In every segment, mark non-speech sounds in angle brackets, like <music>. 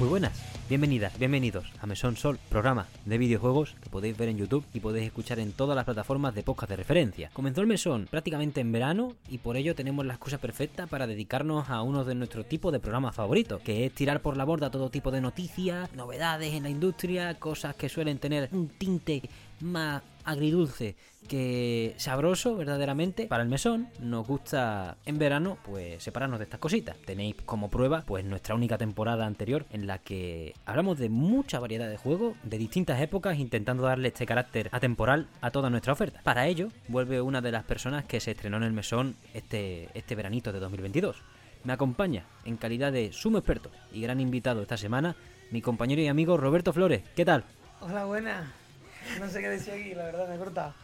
Muy buenas, bienvenidas, bienvenidos a Mesón Sol, programa de videojuegos que podéis ver en YouTube y podéis escuchar en todas las plataformas de podcast de referencia. Comenzó el Mesón prácticamente en verano y por ello tenemos la excusa perfecta para dedicarnos a uno de nuestros tipos de programas favoritos, que es tirar por la borda todo tipo de noticias, novedades en la industria, cosas que suelen tener un tinte más agridulce que sabroso verdaderamente para el mesón nos gusta en verano pues separarnos de estas cositas tenéis como prueba pues nuestra única temporada anterior en la que hablamos de mucha variedad de juegos de distintas épocas intentando darle este carácter atemporal a toda nuestra oferta para ello vuelve una de las personas que se estrenó en el mesón este, este veranito de 2022 me acompaña en calidad de sumo experto y gran invitado esta semana mi compañero y amigo Roberto Flores ¿qué tal? Hola, buenas. No sé qué decir aquí, la verdad me he cortado.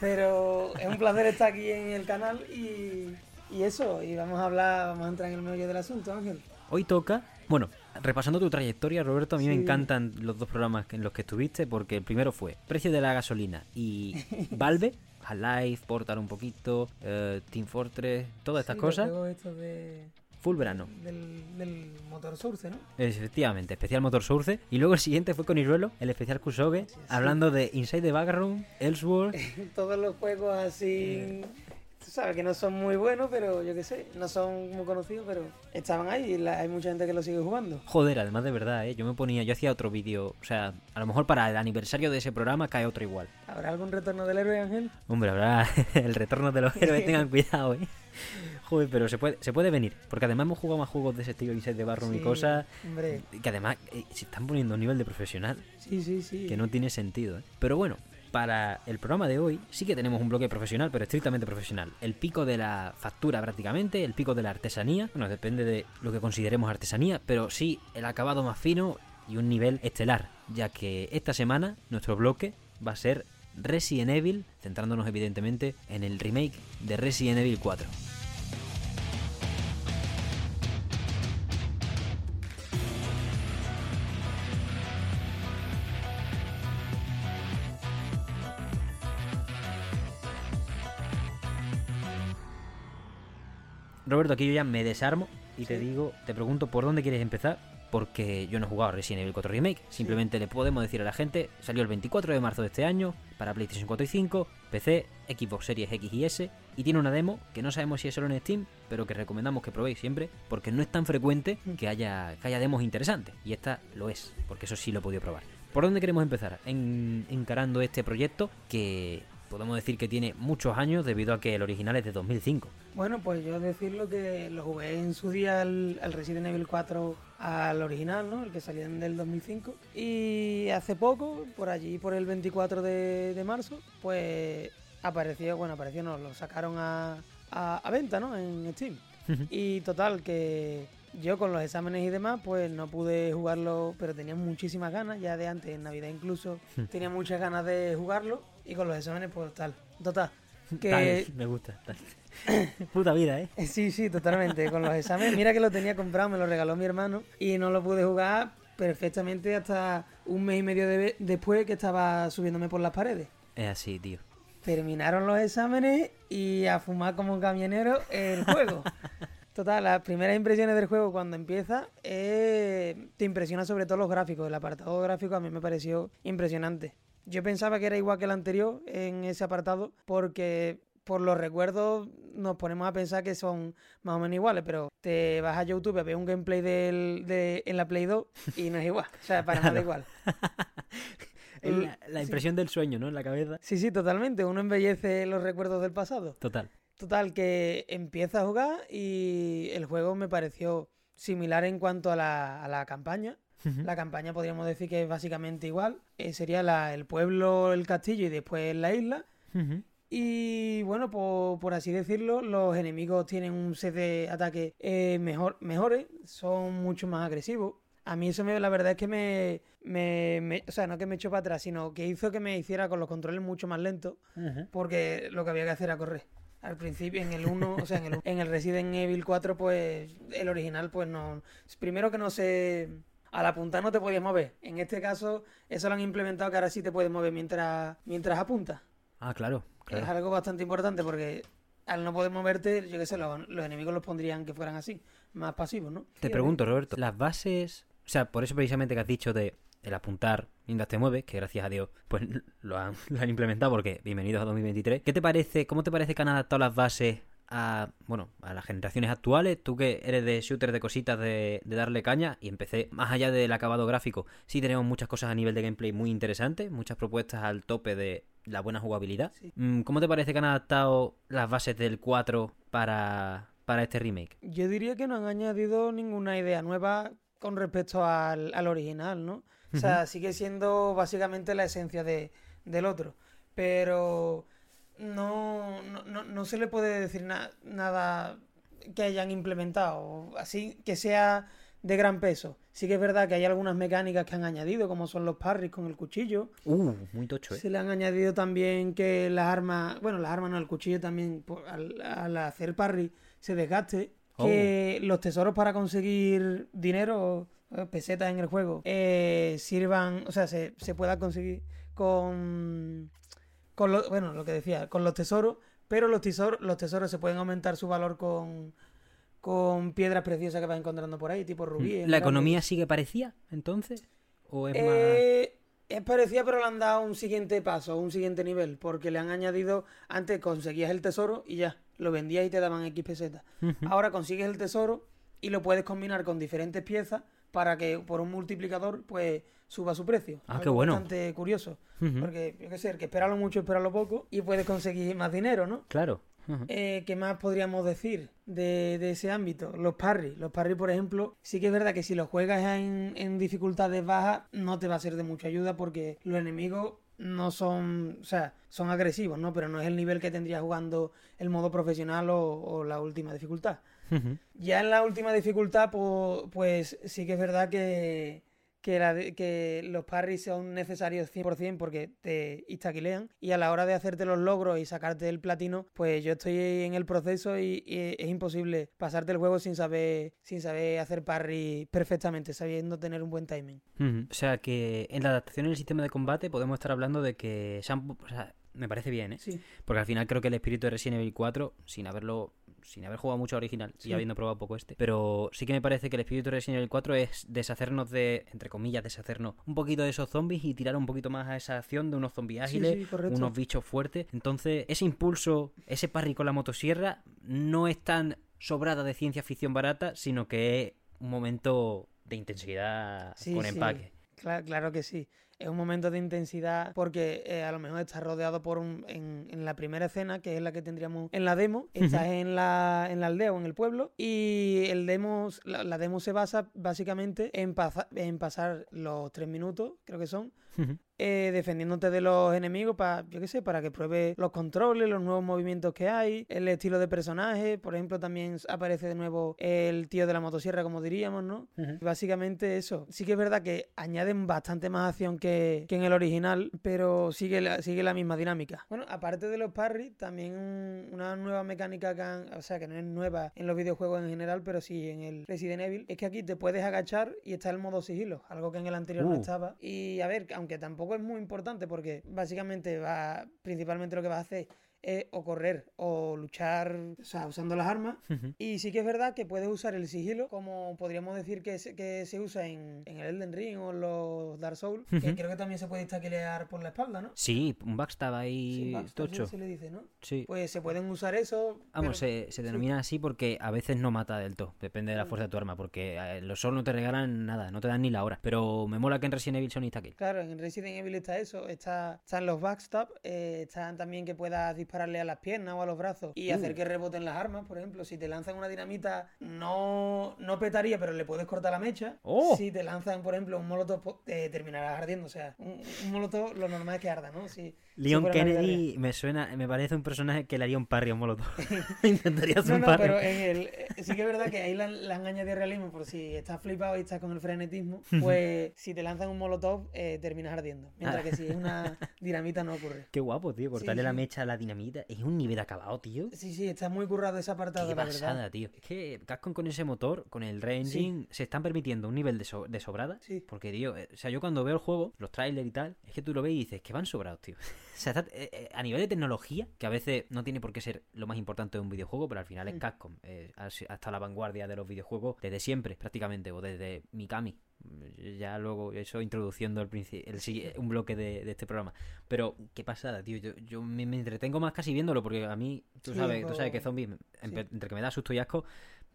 Pero es un placer estar aquí en el canal y, y eso, y vamos a hablar, vamos a entrar en el meollo del asunto, Ángel. Hoy toca, bueno, repasando tu trayectoria, Roberto, a mí me encantan los dos programas en los que estuviste, porque el primero fue Precio de la gasolina y <laughs> Valve, Half-Life, Portal un poquito, eh, Team Fortress, todas estas Sí, cosas, de, full verano. del, del motor Source, ¿no? Efectivamente, especial Motor Source. Y luego el siguiente fue con Iruelo, el especial Kusoge, Sí, sí. hablando de Inside the Background, Elseworld. <laughs> Todos los juegos así, tú sabes que no son muy buenos, pero yo qué sé, no son muy conocidos, pero estaban ahí y la- hay mucha gente que lo sigue jugando. Joder, además de verdad, ¿eh? yo me ponía, yo hacía otro vídeo, o sea, a lo mejor para el aniversario de ese programa cae otro igual. ¿Habrá algún retorno del héroe, Ángel? Hombre, habrá <laughs> el retorno de los héroes, tengan <laughs> cuidado, eh. Joder, pero se puede, se puede venir, porque además hemos jugado más juegos de ese estilo, Inside de Barroom y Sí, cosas, Hombre, que además eh, se están poniendo a un nivel de profesional sí, sí, sí. que no tiene sentido. ¿eh? Pero bueno, para el programa de hoy sí que tenemos un bloque profesional, pero estrictamente profesional. El pico de la factura prácticamente, el pico de la artesanía, bueno, depende de lo que consideremos artesanía, pero sí el acabado más fino y un nivel estelar, ya que esta semana nuestro bloque va a ser Resident Evil, centrándonos evidentemente en el remake de Resident Evil 4. Roberto, aquí yo ya me desarmo y te digo, te pregunto por dónde quieres empezar, porque yo no he jugado Resident Evil 4 Remake. Simplemente le podemos decir a la gente, salió el 24 de marzo de este año para PlayStation 4 y 5, PC, Xbox Series X y S, y tiene una demo que no sabemos si es solo en Steam, pero que recomendamos que probéis siempre, porque no es tan frecuente que haya, que haya demos interesantes, y esta lo es, porque eso sí lo he podido probar. ¿Por dónde queremos empezar? En, encarando este proyecto que podemos decir que tiene muchos años debido a que el original es de 2005. Bueno, pues yo decirlo que lo jugué en su día al, al Resident Evil 4 al original, ¿no? El que salía en del 2005. Y hace poco, por allí, por el 24 de, de marzo, pues apareció, bueno, apareció, no, lo sacaron a, a, a venta, ¿no? En Steam. Y total, que yo con los exámenes y demás, pues no pude jugarlo, pero tenía muchísimas ganas, ya de antes, en Navidad incluso, tenía muchas ganas de jugarlo. Y con los exámenes, pues tal. Total. <laughs> Que me gusta. <laughs> Puta vida, ¿eh? Eh, Sí, sí, totalmente. Con los exámenes. Mira que lo tenía comprado, me lo regaló mi hermano y no lo pude jugar perfectamente hasta un mes y medio de- después que estaba subiéndome por las paredes. Es así, tío. Terminaron los exámenes y a fumar como un camionero el juego. <laughs> Total, las primeras impresiones del juego cuando empieza eh, te impresiona sobre todo los gráficos. El apartado gráfico a mí me pareció impresionante. Yo pensaba que era igual que el anterior en ese apartado porque por los recuerdos nos ponemos a pensar que son más o menos iguales, pero te vas a YouTube a ver un gameplay del, de, en la Play 2 y no es igual. O sea, para nada igual. <laughs> La, la Sí. impresión del sueño, ¿no? En la cabeza. Sí, sí, totalmente. Uno embellece los recuerdos del pasado. Total. Total, que empieza a jugar y el juego me pareció similar en cuanto a la, a la campaña. La campaña podríamos decir que es básicamente igual. Eh, sería la- el pueblo, el castillo y después la isla. Y bueno, por, por así decirlo, los enemigos tienen un set de ataque eh, mejor, mejores, son mucho más agresivos. A mí eso me, la verdad es que me, me, me- O sea, no que me echó para atrás, sino que hizo que me hiciera con los controles mucho más lentos porque lo que había que hacer era correr. Al principio, en el 1, o sea, en el, en el Resident Evil 4, pues el original, pues no. Primero que no se. A la punta no te podías mover. En este caso, eso lo han implementado que ahora sí te puedes mover mientras, mientras apuntas. Ah, claro. Es algo bastante importante porque al no poder moverte, yo qué sé, los, los enemigos los pondrían que fueran así, más pasivos, ¿no? Te pregunto, Roberto, ¿las bases O sea, por eso precisamente que has dicho de el apuntar mientras te mueves, que gracias a Dios pues <laughs> lo han, lo han implementado porque bienvenidos a 2023. ¿Qué te parece, cómo te parece que han adaptado las bases a, bueno, a las generaciones actuales? Tú que eres de shooter de cositas de, de darle caña y empecé, más allá del acabado gráfico, sí tenemos muchas cosas a nivel de gameplay muy interesantes, muchas propuestas al tope de la buena jugabilidad. Sí. Mm, ¿Cómo te parece que han adaptado las bases del 4 para, para este remake? Yo diría que no han añadido ninguna idea nueva con respecto al, al original, ¿no? O sea, sigue siendo básicamente la esencia de, del otro. Pero no, no, no, no se le puede decir na- nada que hayan implementado, así que sea de gran peso. Sí que es verdad que hay algunas mecánicas que han añadido, como son los parries con el cuchillo. Uh, muy tocho, ¿eh? Se le han añadido también que las armas, bueno, las armas no, el cuchillo también por- al, al hacer parry se desgaste. Que los tesoros para conseguir dinero, eh, pesetas en el juego, eh, sirvan, o sea, se, se pueda conseguir con, con lo, bueno, lo que decía, con los tesoros, pero los tesoros, los tesoros se pueden aumentar su valor con, con piedras preciosas que vas encontrando por ahí, tipo rubí. ¿La economía sigue parecida, entonces? ¿O es más...? Eh, es parecida, pero le han dado un siguiente paso, un siguiente nivel, porque le han añadido, antes conseguías el tesoro y ya, lo vendías y te daban X pesetas. Ahora consigues el tesoro y lo puedes combinar con diferentes piezas para que por un multiplicador pues suba su precio. Ah, qué bueno. Bastante curioso, porque yo qué sé, el que espera lo mucho, espera lo poco y puedes conseguir más dinero, ¿no? Claro. Eh, ¿Qué más podríamos decir de, de ese ámbito? Los parry. Los parry, por ejemplo, sí que es verdad que si los juegas en, en dificultades bajas, no te va a ser de mucha ayuda porque los enemigos no son, o sea, son agresivos, ¿no? Pero no es el nivel que tendrías jugando el modo profesional o, o la última dificultad. Ya en la última dificultad, pues, sí que es verdad que, que, la de- que los parries son necesarios 100% porque te instaquilean y a la hora de hacerte los logros y sacarte el platino, pues yo estoy en el proceso y, y es imposible pasarte el juego sin saber, sin saber hacer parry perfectamente, sabiendo tener un buen timing. O sea que en la adaptación en el sistema de combate podemos estar hablando de que se han- o sea, me parece bien, ¿eh? Sí, Porque al final creo que el espíritu de Resident Evil 4, sin haberlo, sin haber jugado mucho al original Sí. y habiendo probado poco este, pero sí que me parece que el espíritu de Resident Evil 4 es deshacernos de, entre comillas, deshacernos un poquito de esos zombies y tirar un poquito más a esa acción de unos zombies ágiles, sí, unos bichos fuertes. Entonces, ese impulso, ese parry con la motosierra, no es tan sobrada de ciencia ficción barata, sino que es un momento de intensidad con empaque. Cla- claro que sí. Es un momento de intensidad porque eh, a lo mejor estás rodeado por un... En, en la primera escena, que es la que tendríamos en la demo, estás en, la, en la aldea o en el pueblo y el demo, la, la demo se basa básicamente en, pasa- en pasar los tres minutos, creo que son, Eh, defendiéndote de los enemigos para, yo qué sé, para que pruebes los controles, los nuevos movimientos que hay, el estilo de personaje. Por ejemplo, también aparece de nuevo el tío de la motosierra, como diríamos, ¿no? Básicamente eso. Sí que es verdad que añaden bastante más acción que, que en el original, pero sigue la, sigue la misma dinámica. Bueno, aparte de los parry, también un- una nueva mecánica que han, o sea, que no es nueva en los videojuegos en general, pero sí en el Resident Evil, es que aquí te puedes agachar y está el modo sigilo, algo que en el anterior no Uh. estaba. Y a ver, aunque tampoco es muy importante porque básicamente va, principalmente lo que vas a hacer es o correr o luchar, o sea, usando las armas. Y sí que es verdad que puedes usar el sigilo, como podríamos decir que se, que se usa en, en el Elden Ring o en los Dark Souls, que creo que también se puede taquilear por la espalda, ¿no? Sí, un backstab ahí Sí, backstab, tocho. se le dice, ¿no? Sí. Pues se pueden usar eso. Vamos, pero- se, se denomina así porque a veces no mata del todo, depende de la Claro. fuerza de tu arma, porque eh, los Souls no te regalan nada, no te dan ni la hora. Pero me mola que en Resident Evil son insta-kill. Claro, en Resident Evil está eso, está, están los backstab, eh, están también que puedas dispararle a las piernas o a los brazos y hacer Uh. que reboten las armas, por ejemplo, si te lanzan una dinamita no, no petaría, pero le puedes cortar la mecha. ¡Oh! Si te lanzan, por ejemplo, un molotov, eh, terminarás ardiendo, o sea, un, un molotov lo normal es que arda, ¿no? Si, Leon si Kennedy me suena, me parece un personaje que le haría un parry a un molotov. <laughs> <laughs> Intentaría hacer No, un no, parry. pero en el, eh, sí que es verdad que ahí le han, añadido realismo por si estás flipado y estás con el frenetismo, pues si te lanzan un molotov eh, terminas ardiendo. Mientras que si es una dinamita no ocurre. <laughs> Qué guapo, tío, cortarle la sí. mecha a la dinamita. Es un nivel acabado, tío. Sí, sí, está muy currado ese apartado, Qué la pasada, verdad. tío. Es que Capcom con ese motor, con el Re-Engine, se están permitiendo un nivel de, so- de sobrada. Sí. Porque, tío, eh, o sea, yo cuando veo el juego, los trailers y tal, es que tú lo ves y dices que van sobrados, tío. <laughs> o sea, está- eh, eh, a nivel de tecnología, que a veces no tiene por qué ser lo más importante de un videojuego, pero al final es Mm. Capcom. eh, ha si- ha estado a la vanguardia de los videojuegos desde siempre, prácticamente, o desde Mikami. Ya luego, eso introduciendo el el un bloque de, de este programa. Pero, qué pasada, tío. Yo, yo me, me entretengo más casi viéndolo porque a mí, tú Sí, sabes, un tú sabes que zombies, entre que me da susto y asco,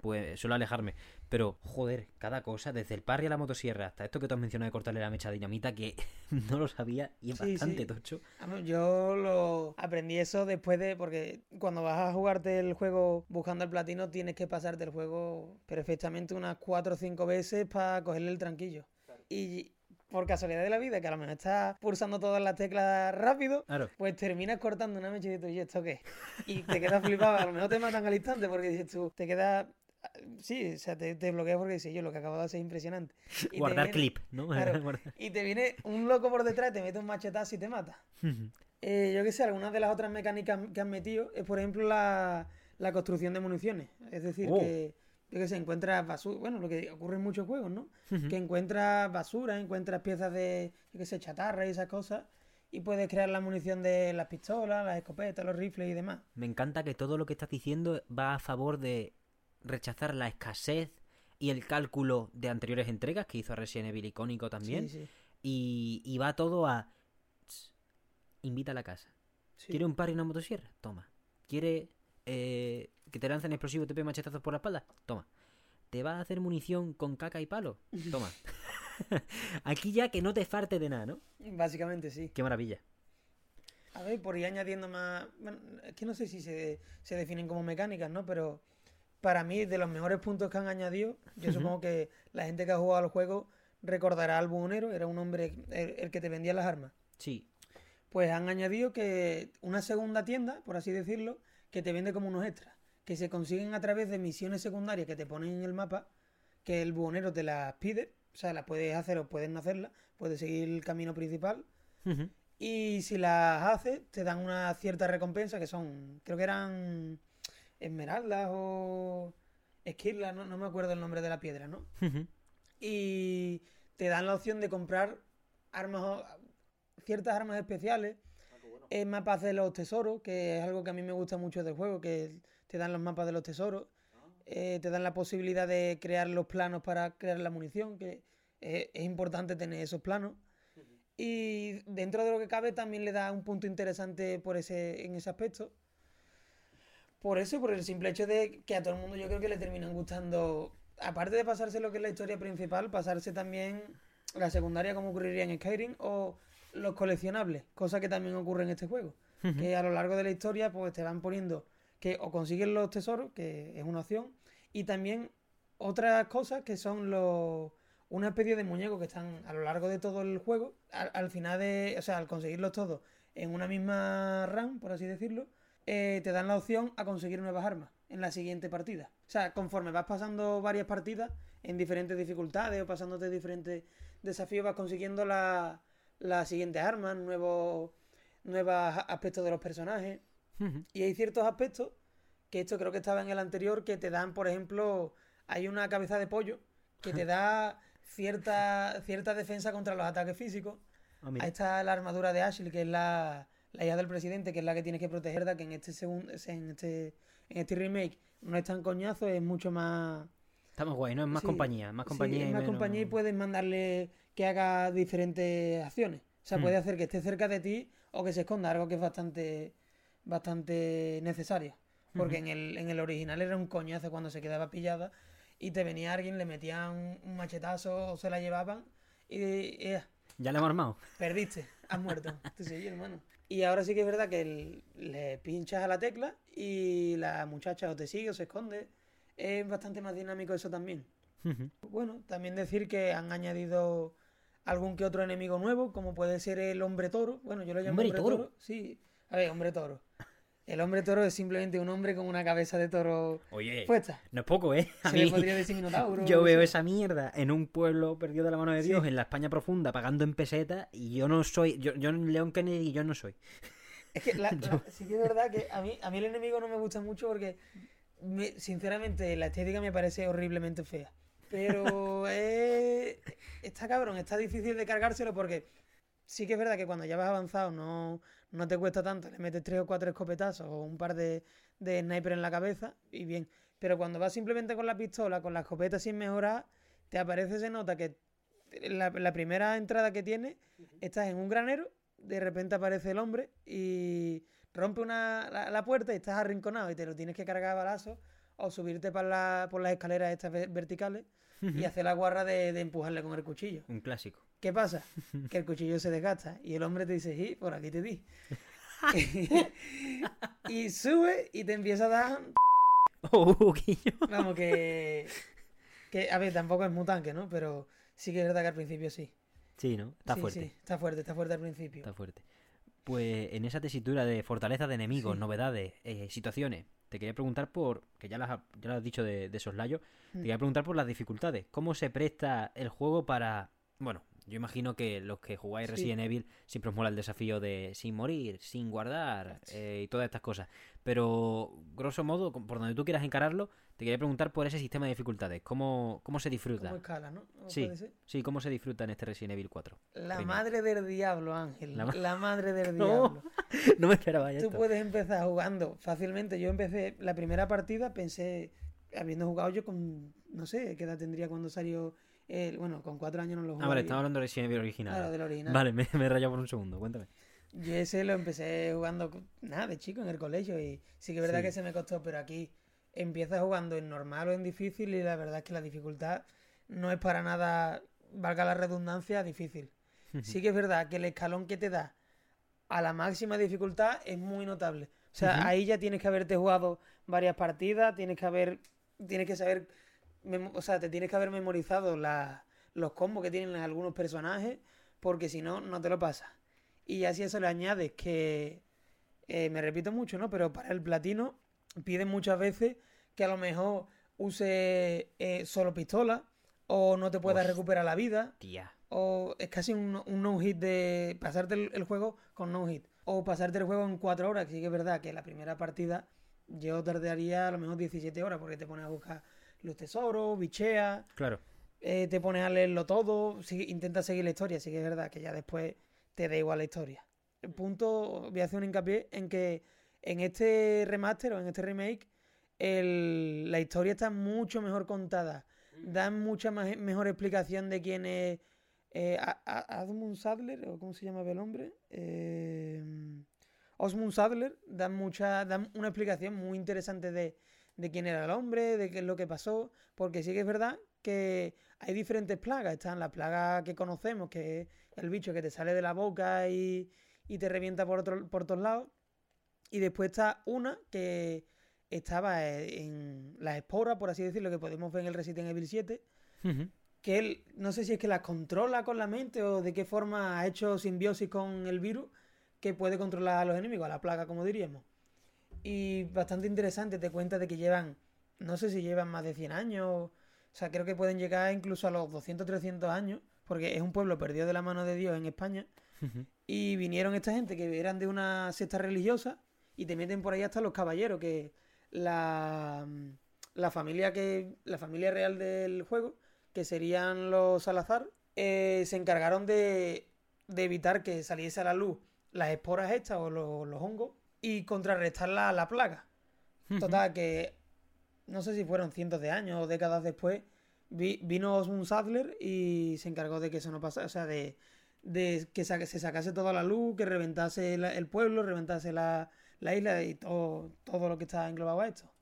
pues suelo alejarme. Pero, joder, cada cosa, desde el parry a la motosierra hasta esto que tú has mencionado de cortarle la mecha a dinamita, que <laughs> no lo sabía y es Sí, bastante sí. tocho. Yo lo aprendí eso después de. Porque cuando vas a jugarte el juego buscando el platino, tienes que pasarte el juego perfectamente unas 4 o 5 veces para cogerle el tranquillo. Y por casualidad de la vida, que a lo mejor estás pulsando todas las teclas rápido, Claro. pues terminas cortando una mecha y dices, ¿y esto qué? Y te quedas flipado. A lo mejor te matan al instante porque dices tú, te quedas. Sí, o sea, te, te bloqueas porque dices yo, lo que acabo de hacer es impresionante. <laughs> Y Guardar viene- clip, ¿no? <laughs> claro. Y te viene un loco por detrás, te mete un machetazo y te mata. Eh, yo qué sé, algunas de las otras mecánicas que han metido es, por ejemplo, la, la construcción de municiones. Es decir, Oh. que, yo qué sé, encuentras basura, bueno, lo que ocurre en muchos juegos, ¿no? Que encuentras basura, encuentras piezas de, yo qué sé, chatarra y esas cosas, y puedes crear la munición de las pistolas, las escopetas, los rifles y demás. Me encanta que todo lo que estás diciendo va a favor de rechazar la escasez y el cálculo de anteriores entregas que hizo Resident Evil icónico también. Sí, sí. Y, y va todo a... "Tss, Invita a la casa. sí. ¿Quiere un par y una motosierra? Toma. ¿Quiere eh, que te lancen explosivos y te peguen machetazos por la espalda? Toma. ¿Te vas a hacer munición con caca y palo? <laughs> Toma. <laughs> Aquí ya que no te farte de nada, ¿no? Básicamente sí. Qué maravilla. A ver, por ir añadiendo más. Bueno, es que no sé si se, se definen como mecánicas, ¿no? Pero para mí, de los mejores puntos que han añadido, yo supongo que la gente que ha jugado al juego recordará al buhonero, era un hombre el, el que te vendía las armas. Sí. Pues han añadido que una segunda tienda, por así decirlo, que te vende como unos extras, que se consiguen a través de misiones secundarias que te ponen en el mapa, que el buhonero te las pide, o sea, las puedes hacer o puedes no hacerlas, puedes seguir el camino principal. Y si las haces, te dan una cierta recompensa que son, creo que eran esmeraldas o esquirlas, no, no me acuerdo el nombre de la piedra, ¿no? Y te dan la opción de comprar armas, ciertas armas especiales, eh, mapas de los tesoros, que es algo que a mí me gusta mucho del juego, que te dan los mapas de los tesoros, eh, te dan la posibilidad de crear los planos para crear la munición, que eh, es importante tener esos planos. Y dentro de lo que cabe también le da un punto interesante por ese, en ese aspecto. Por eso, por el simple hecho de que a todo el mundo yo creo que le terminan gustando, aparte de pasarse lo que es la historia principal, pasarse también la secundaria como ocurriría en Skyrim o los coleccionables, cosa que también ocurre en este juego. Que a lo largo de la historia pues te van poniendo que o consigues los tesoros, que es una opción, y también otras cosas que son los una especie de muñecos que están a lo largo de todo el juego, al, al final de, o sea, al conseguirlos todos en una misma run, por así decirlo, eh, te dan la opción a conseguir nuevas armas en la siguiente partida. O sea, conforme vas pasando varias partidas en diferentes dificultades o pasándote diferentes desafíos, vas consiguiendo la- las siguientes armas, nuevos, nuevos aspectos de los personajes. Y hay ciertos aspectos, que esto creo que estaba en el anterior, que te dan, por ejemplo, hay una cabeza de pollo que te <laughs> da cierta, cierta defensa contra los ataques físicos. Ah. Ahí está la armadura de Ashley, que es la, la hija del presidente, que es la que tienes que proteger, que en este segundo, en este, en este remake no es tan coñazo, es mucho más Está más guay, ¿no? Es más Sí, compañía. Más Sí, compañía es más menos- compañía y puedes mandarle que haga diferentes acciones. O sea, Hmm. puede hacer que esté cerca de ti o que se esconda, algo que es bastante, bastante necesario. Porque en, el, en el original era un coñazo cuando se quedaba pillada y te venía alguien, le metían un, machetazo o se la llevaban y, eh, Ya le hemos armado. perdiste, has muerto. Te seguí, hermano. Y ahora sí que es verdad que el- le pinchas a la tecla y la muchacha o te sigue o se esconde. Es bastante más dinámico eso también. Bueno, también decir que han añadido algún que otro enemigo nuevo, como puede ser el hombre toro. Bueno, yo lo llamo ¿Hombre hombre, toro? toro. Sí, a ver, hombre toro. El hombre toro es simplemente un hombre con una cabeza de toro Oye, puesta. no es poco, ¿eh? A Se le mí- podría decir minotauro. <laughs> Yo veo sí. esa mierda en un pueblo perdido de la mano de Sí. Dios, en la España profunda, pagando en pesetas, y yo no soy, yo, yo León Kennedy, yo no soy. Es que la- <laughs> la- sí que es verdad que a mí, a mí el enemigo no me gusta mucho porque, me- sinceramente, la estética me parece horriblemente fea. Pero <laughs> eh, está cabrón, está difícil de cargárselo porque sí que es verdad que cuando ya vas avanzado no, no te cuesta tanto, le metes tres o cuatro escopetazos o un par de, de sniper en la cabeza y bien. Pero cuando vas simplemente con la pistola, con la escopeta sin mejorar, te aparece, se nota que la, la primera entrada que tiene, estás en un granero, de repente aparece el hombre y rompe una, la, la puerta y estás arrinconado y te lo tienes que cargar a balazos o subirte por, la, por las escaleras estas ve- verticales y hacer la guarra de, de empujarle con el cuchillo. Un clásico. ¿Qué pasa? <laughs> Que el cuchillo se desgasta y el hombre te dice, sí, por aquí te di. <laughs> <laughs> y sube y te empieza a dar... Oh, guiño. Vamos, que... que a ver, tampoco es muy tanque, ¿no? Pero sí que es verdad que al principio sí. Sí, ¿no? Está Sí, fuerte. sí, está fuerte, está fuerte al principio. Está fuerte. Pues en esa tesitura de fortaleza de enemigos, Sí. novedades, eh, situaciones, te quería preguntar por, que ya las, ya lo has dicho de, de soslayo, te Mm. quería preguntar por las dificultades. ¿Cómo se presta el juego para... Bueno, yo imagino que los que jugáis Sí. Resident Evil siempre os mola el desafío de sin morir, sin guardar eh, y todas estas cosas. Pero, grosso modo, por donde tú quieras encararlo, te quería preguntar por ese sistema de dificultades. ¿Cómo, cómo se disfruta? Como escala, ¿no? ¿O Sí, sí, ¿cómo se disfruta en este Resident Evil 4? La madre del diablo, Ángel. La La, ma- madre del <laughs> No, diablo. <laughs> no me esperaba Tú esto. puedes empezar jugando fácilmente. Yo empecé la primera partida, pensé, habiendo jugado yo con, no sé, qué edad tendría cuando salió, el, bueno, con cuatro años no lo jugué. Ah, vale, estamos hablando de Resident Evil original. Claro, del original. Vale, me, me he rayado por un segundo, cuéntame. Yo ese lo empecé jugando, nada, de chico en el colegio y sí que es verdad Sí. que se me costó, pero aquí empiezas jugando en normal o en difícil y la verdad es que la dificultad no es para nada, valga la redundancia, difícil. <laughs> Sí que es verdad que el escalón que te da a la máxima dificultad es muy notable. O sea, ahí ya tienes que haberte jugado varias partidas, tienes que haber, tienes que saber, o sea, te tienes que haber memorizado la- los combos que tienen algunos personajes, porque si no, no te lo pasas. Y ya si eso le añades que, eh, me repito mucho, ¿no? Pero para el platino piden muchas veces que a lo mejor use eh, solo pistola o no te puedas recuperar la vida. Tía. O es casi un, un no-hit de pasarte el, el juego con no-hit. O pasarte el juego en 4 horas, que sí que es verdad que la primera partida yo tardaría a lo mejor 17 horas porque te pones a buscar los tesoros, bicheas, Claro. eh, te pones a leerlo todo, sigue- intentas seguir la historia, sí que es verdad que ya después te da igual la historia. El punto, voy a hacer un hincapié en que en este remaster o en este remake el- la historia está mucho mejor contada. Dan mucha más- mejor explicación de quién es eh, Admund Sadler, o cómo se llama el hombre. Eh, Osmund Sadler dan mucha, dan una explicación muy interesante de, de quién era el hombre, de qué es lo que pasó, porque sí que es verdad que hay diferentes plagas. Están la plaga que conocemos, que es el bicho que te sale de la boca y, y te revienta por, otro, por todos lados. Y después está una que estaba en las esporas, por así decirlo, que podemos ver en el Resident Evil 7, Ujú. que él, no sé si es que las controla con la mente o de qué forma ha hecho simbiosis con el virus, que puede controlar a los enemigos, a la plaga, como diríamos. Y bastante interesante, te cuenta de que llevan, no sé si llevan más de 100 años, o sea, creo que pueden llegar incluso a los 200, 300 años, porque es un pueblo perdido de la mano de Dios en España. Y vinieron esta gente que eran de una secta religiosa y te meten por ahí hasta los caballeros, que la, la familia que la familia real del juego, que serían los Salazar, eh, se encargaron de, de evitar que saliese a la luz las esporas estas o los, los hongos y contrarrestar la, la plaga. Total, que no sé si fueron cientos de años o décadas después, vi- vino Osmund Sadler y se encargó de que eso no pasara, o sea, de, de que sa- se sacase toda la luz, que reventase la- el pueblo, reventase la, la isla y todo, todo lo que está englobado a esto.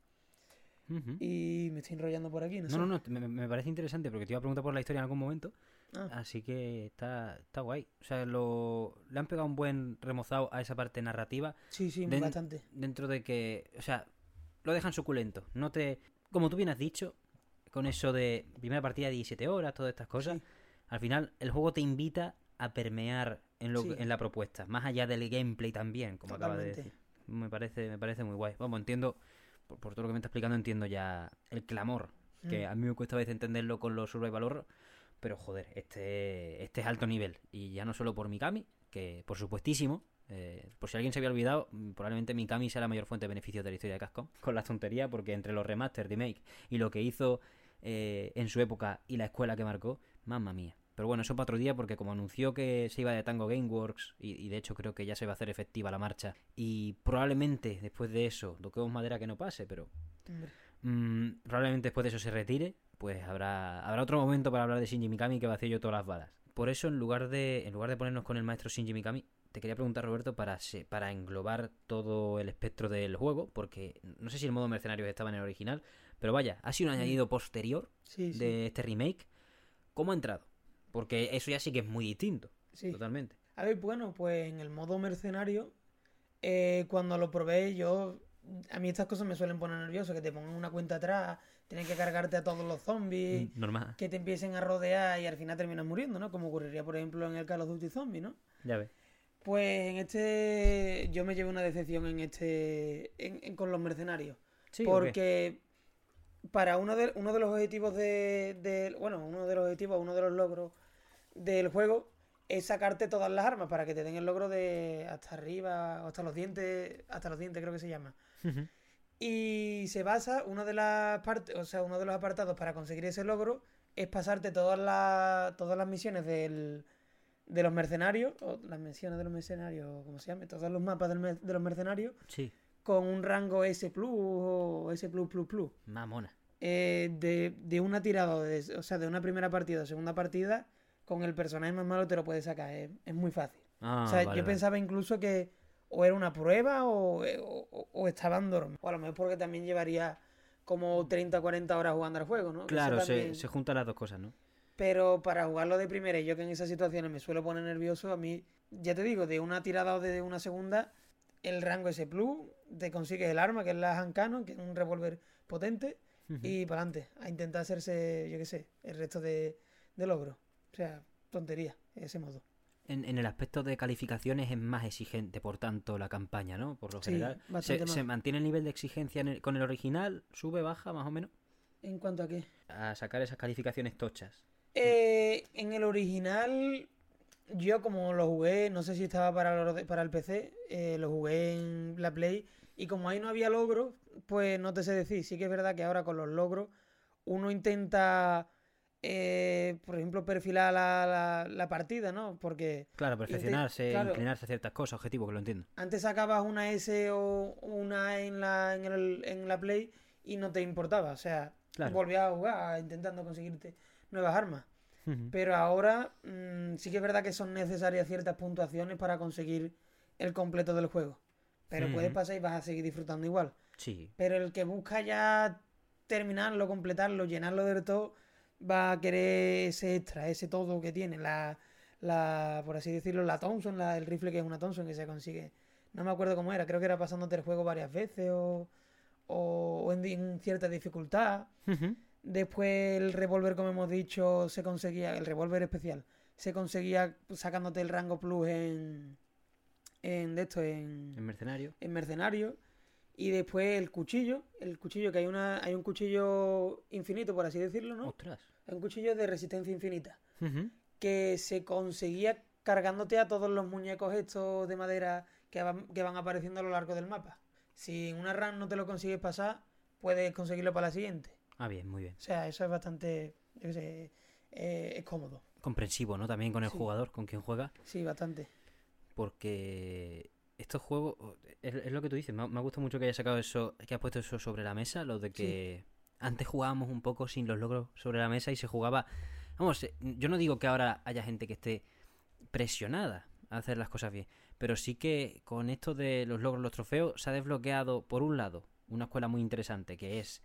Y me estoy enrollando por aquí, no, sé. No, no, no, me, me parece interesante porque te iba a preguntar por la historia en algún momento. Ah, Así que está, está guay. O sea, lo, le han pegado un buen remozado a esa parte narrativa. sí, sí, Den- bastante. Dentro de que, o sea, lo dejan suculento. No te, como tú bien has dicho, con eso de primera partida 17 horas, todas estas cosas, Sí. al final el juego te invita a permear en, lo, Sí. en la propuesta, más allá del gameplay también, como acaba de Totalmente. decir. Me parece, me parece muy guay. Vamos, entiendo, por, por todo lo que me está explicando, entiendo ya el clamor, que Mm. a mí me cuesta a veces entenderlo con los survival horror, pero joder, este, este es alto nivel. Y ya no solo por Mikami, que por supuestísimo, eh, por si alguien se había olvidado, mm, probablemente Mikami sea la mayor fuente de beneficios de la historia de Capcom. <laughs> Con la tontería, porque entre los remaster, remake y lo que hizo eh, en su época y la escuela que marcó, mamma mía. Pero bueno, eso para otro día, porque como anunció que se iba de Tango Gameworks, y, y de hecho creo que ya se va a hacer efectiva la marcha, y probablemente después de eso, toquemos madera que no pase, pero. Mm, probablemente después de eso se retire, pues habrá, habrá otro momento para hablar de Shinji Mikami que vacío yo todas las balas. Por eso, en lugar de, en lugar de ponernos con el maestro Shinji Mikami, te quería preguntar, Roberto, para, para englobar todo el espectro del juego, porque no sé si el modo mercenarios estaba en el original, pero vaya, ha sido un añadido posterior Sí, sí. de este remake. ¿Cómo ha entrado? Porque eso ya sí que es muy distinto, sí. totalmente. A ver, bueno, pues en el modo mercenario, eh, cuando lo probé, yo. A mí estas cosas me suelen poner nervioso, que te pongan una cuenta atrás, tienes que cargarte a todos los zombies, Mm, Normal, que te empiecen a rodear y al final terminas muriendo, ¿no? Como ocurriría, por ejemplo, en el Call of Duty Zombie, ¿no? ya ves. Pues en este. Yo me llevé una decepción en este. en- en- con los mercenarios. Sí, ¿o qué? Para uno de, uno de los objetivos de, de- Bueno, uno de los objetivos, uno de los logros del juego es sacarte todas las armas para que te den el logro de hasta arriba, o hasta los dientes, hasta los dientes creo que se llama. Y se basa, una de las partes, o sea, uno de los apartados para conseguir ese logro es pasarte todas las, todas las misiones del, de los mercenarios, o las misiones de los mercenarios, como se llame, todos los mapas del de los mercenarios, Sí, con un rango S Plus o S Plus Plus Plus. mamona. Eh, de, de una tirada, de- o sea, de una primera partida o segunda partida, con el personaje más malo te lo puedes sacar. Es, es muy fácil. Ah, o sea, vale, yo vale. pensaba incluso que o era una prueba o, o, o estaban dormidos. O a lo mejor porque también llevaría como 30 o 40 horas jugando al juego, ¿no? Claro, se, se juntan las dos cosas, ¿no? Pero para jugarlo de primera y yo que en esas situaciones me suelo poner nervioso, a mí, ya te digo, de una tirada o de una segunda, el rango S Plus, te consigues el arma, que es la Hankano, que es un revólver potente, y para adelante, a intentar hacerse, yo qué sé, el resto de, de logros. O sea, tontería, ese modo. En, en el aspecto de calificaciones es más exigente, por tanto, la campaña, ¿no? Por lo Sí, general. ¿Se, mantiene el nivel de exigencia en el- con el original? ¿Sube, baja, más o menos? ¿En cuanto a qué? A sacar esas calificaciones tochas. Eh, en el original, yo como lo jugué, no sé si estaba para el, para el PC, eh, lo jugué en la Play, y como ahí no había logros, pues no te sé decir. Sí que es verdad que ahora con los logros uno intenta, eh, por ejemplo, perfilar la, la- la partida, ¿no? Porque Claro, perfeccionarse, claro. inclinarse a ciertas cosas, objetivo, que lo entiendo. antes sacabas una S o una en la, en, el- en la Play y no te importaba. O sea, Claro. volvías a jugar intentando conseguirte nuevas armas. Pero ahora mm, sí que es verdad que son necesarias ciertas puntuaciones para conseguir el completo del juego. Pero puedes Ujú. pasar y vas a seguir disfrutando igual. Sí, Pero el que busca ya terminarlo, completarlo, llenarlo del todo, va a querer ese extra, ese todo que tiene. La, la por así decirlo, la Thompson, la, el rifle que es una Thompson que se consigue. No me acuerdo cómo era, creo que era pasándote el juego varias veces o, o, o en, cierta dificultad. Después el revólver, como hemos dicho, se conseguía, el revólver especial, se conseguía sacándote el rango plus en, en de esto, en, en mercenario. en mercenario. Y después el cuchillo, el cuchillo, que hay una, hay un cuchillo infinito, por así decirlo, ¿no? Ostras. Hay un cuchillo de resistencia infinita. Que se conseguía cargándote a todos los muñecos estos de madera que van, que van apareciendo a lo largo del mapa. Si en una run no te lo consigues pasar, puedes conseguirlo para la siguiente. Ah, bien, muy bien. O sea, eso es bastante. Yo qué sé. eh, es cómodo. Comprensivo, ¿no? También con el Sí. jugador, con quien juega. Sí, bastante. Porque estos juegos, es, es lo que tú dices, me, ha- me ha gustado mucho que hayas sacado eso, que has puesto eso sobre la mesa, lo de que antes jugábamos un poco sin los logros sobre la mesa y se jugaba, vamos, eh, yo no digo que ahora haya gente que esté presionada a hacer las cosas bien, pero sí que con esto de los logros, los trofeos, se ha desbloqueado, por un lado, una escuela muy interesante, que es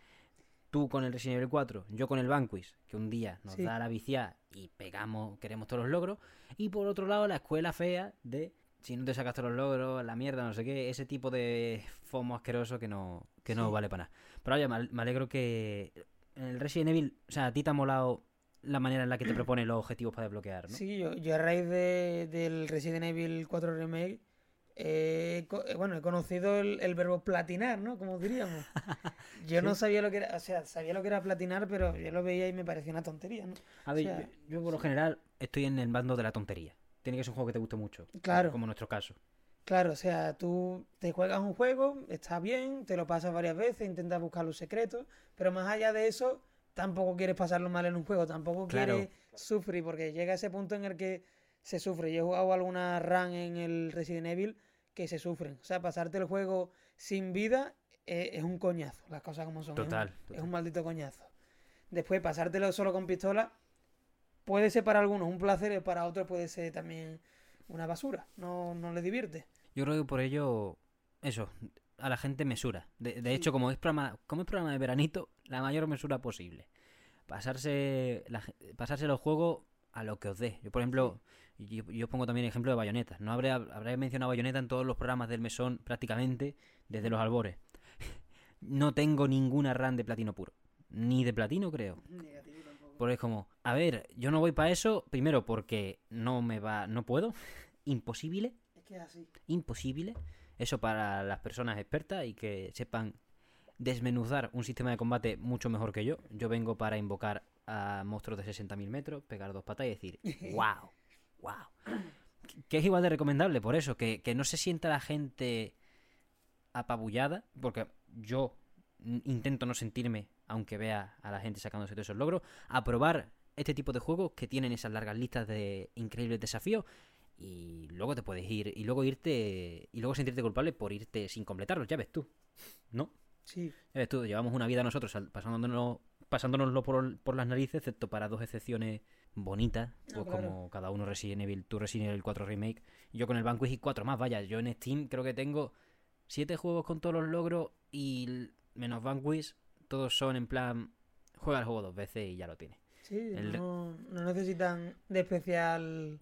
tú con el Resident Evil 4, yo con el Vanquish, que un día nos Sí. da la viciada y pegamos, queremos todos los logros, y por otro lado la escuela fea de si no te sacas todos los logros, la mierda, no sé qué, ese tipo de fomo asqueroso que no, que no vale para nada. Pero oye, me al- me alegro que en el Resident Evil, o sea, a ti te ha molado la manera en la que te <clears throat> propone los objetivos para desbloquear, ¿no? Sí, yo, yo a raíz de, del Resident Evil 4 Remake, eh, eh, bueno, he conocido el, el verbo platinar, ¿no? Como diríamos. <laughs> Yo no Sí. sabía lo que era, o sea, sabía lo que era platinar, pero yo lo veía y me parecía una tontería, ¿no? A ver, o sea- yo, yo por lo general estoy en el bando de la tontería. Tiene que ser un juego que te guste mucho. Claro. Como en nuestro caso. Claro, o sea, tú te juegas un juego, está bien, te lo pasas varias veces, intentas buscar los secretos, pero más allá de eso, tampoco quieres pasarlo mal en un juego, tampoco Claro. quieres sufrir, porque llega ese punto en el que se sufre. Yo he jugado alguna run en el Resident Evil que se sufren. O sea, pasarte el juego sin vida eh, es un coñazo, las cosas como son. es un- Total, Es un, maldito coñazo. Después, pasártelo solo con pistola puede ser para algunos un placer y para otros puede ser también una basura. No, no les divierte. Yo creo que por ello, eso, a la gente mesura. De, de hecho, como es, programa, como es programa de veranito, la mayor mesura posible. Pasarse, la pasarse los juegos a lo que os dé. Yo, por ejemplo, yo, yo pongo también ejemplo de Bayonetta. No habré, habré mencionado Bayonetta en todos los programas del mesón prácticamente desde los albores. <laughs> No tengo ninguna RAM de platino puro. Ni de platino, creo. Porque es como, a ver, yo no voy para eso, primero porque no me va, no puedo, <laughs> imposible, Es que es así. imposible. Eso para las personas expertas y que sepan desmenuzar un sistema de combate mucho mejor que yo. Yo vengo para invocar a monstruos de 60.000 metros, pegar dos patas y decir, <laughs> wow, wow. Que es igual de recomendable, por eso, que, que no se sienta la gente apabullada, porque yo intento no sentirme, aunque vea a la gente sacándose todos esos logros, a probar este tipo de juegos que tienen esas largas listas de increíbles desafíos y luego te puedes ir y luego irte y luego sentirte culpable por irte sin completarlos, ya ves tú. ¿No? Sí. Ya ves tú, llevamos una vida nosotros al- pasándonos pasándonoslo por, por las narices, excepto para dos excepciones bonitas, No, pues claro. como cada uno Resident Evil, tú Resident Evil 4 Remake, yo con el Vanquish y cuatro más, vaya, yo en Steam creo que tengo siete juegos con todos los logros y menos Vanquish, todos son en plan, juega el juego dos veces y ya lo tienes. Sí, El- no, no necesitan de especial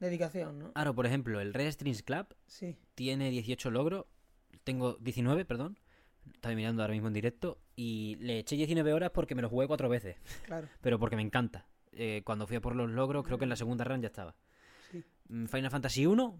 dedicación, ¿no? Ahora, por ejemplo, el Red Strings Club Sí. tiene 18 logros, tengo 19, perdón, estaba mirando ahora mismo en directo, y le eché 19 horas porque me lo jugué cuatro veces, Claro. <laughs> pero porque me encanta. Eh, cuando fui a por los logros, creo que en la segunda run ya estaba. Sí. Mm, Final Fantasy 1,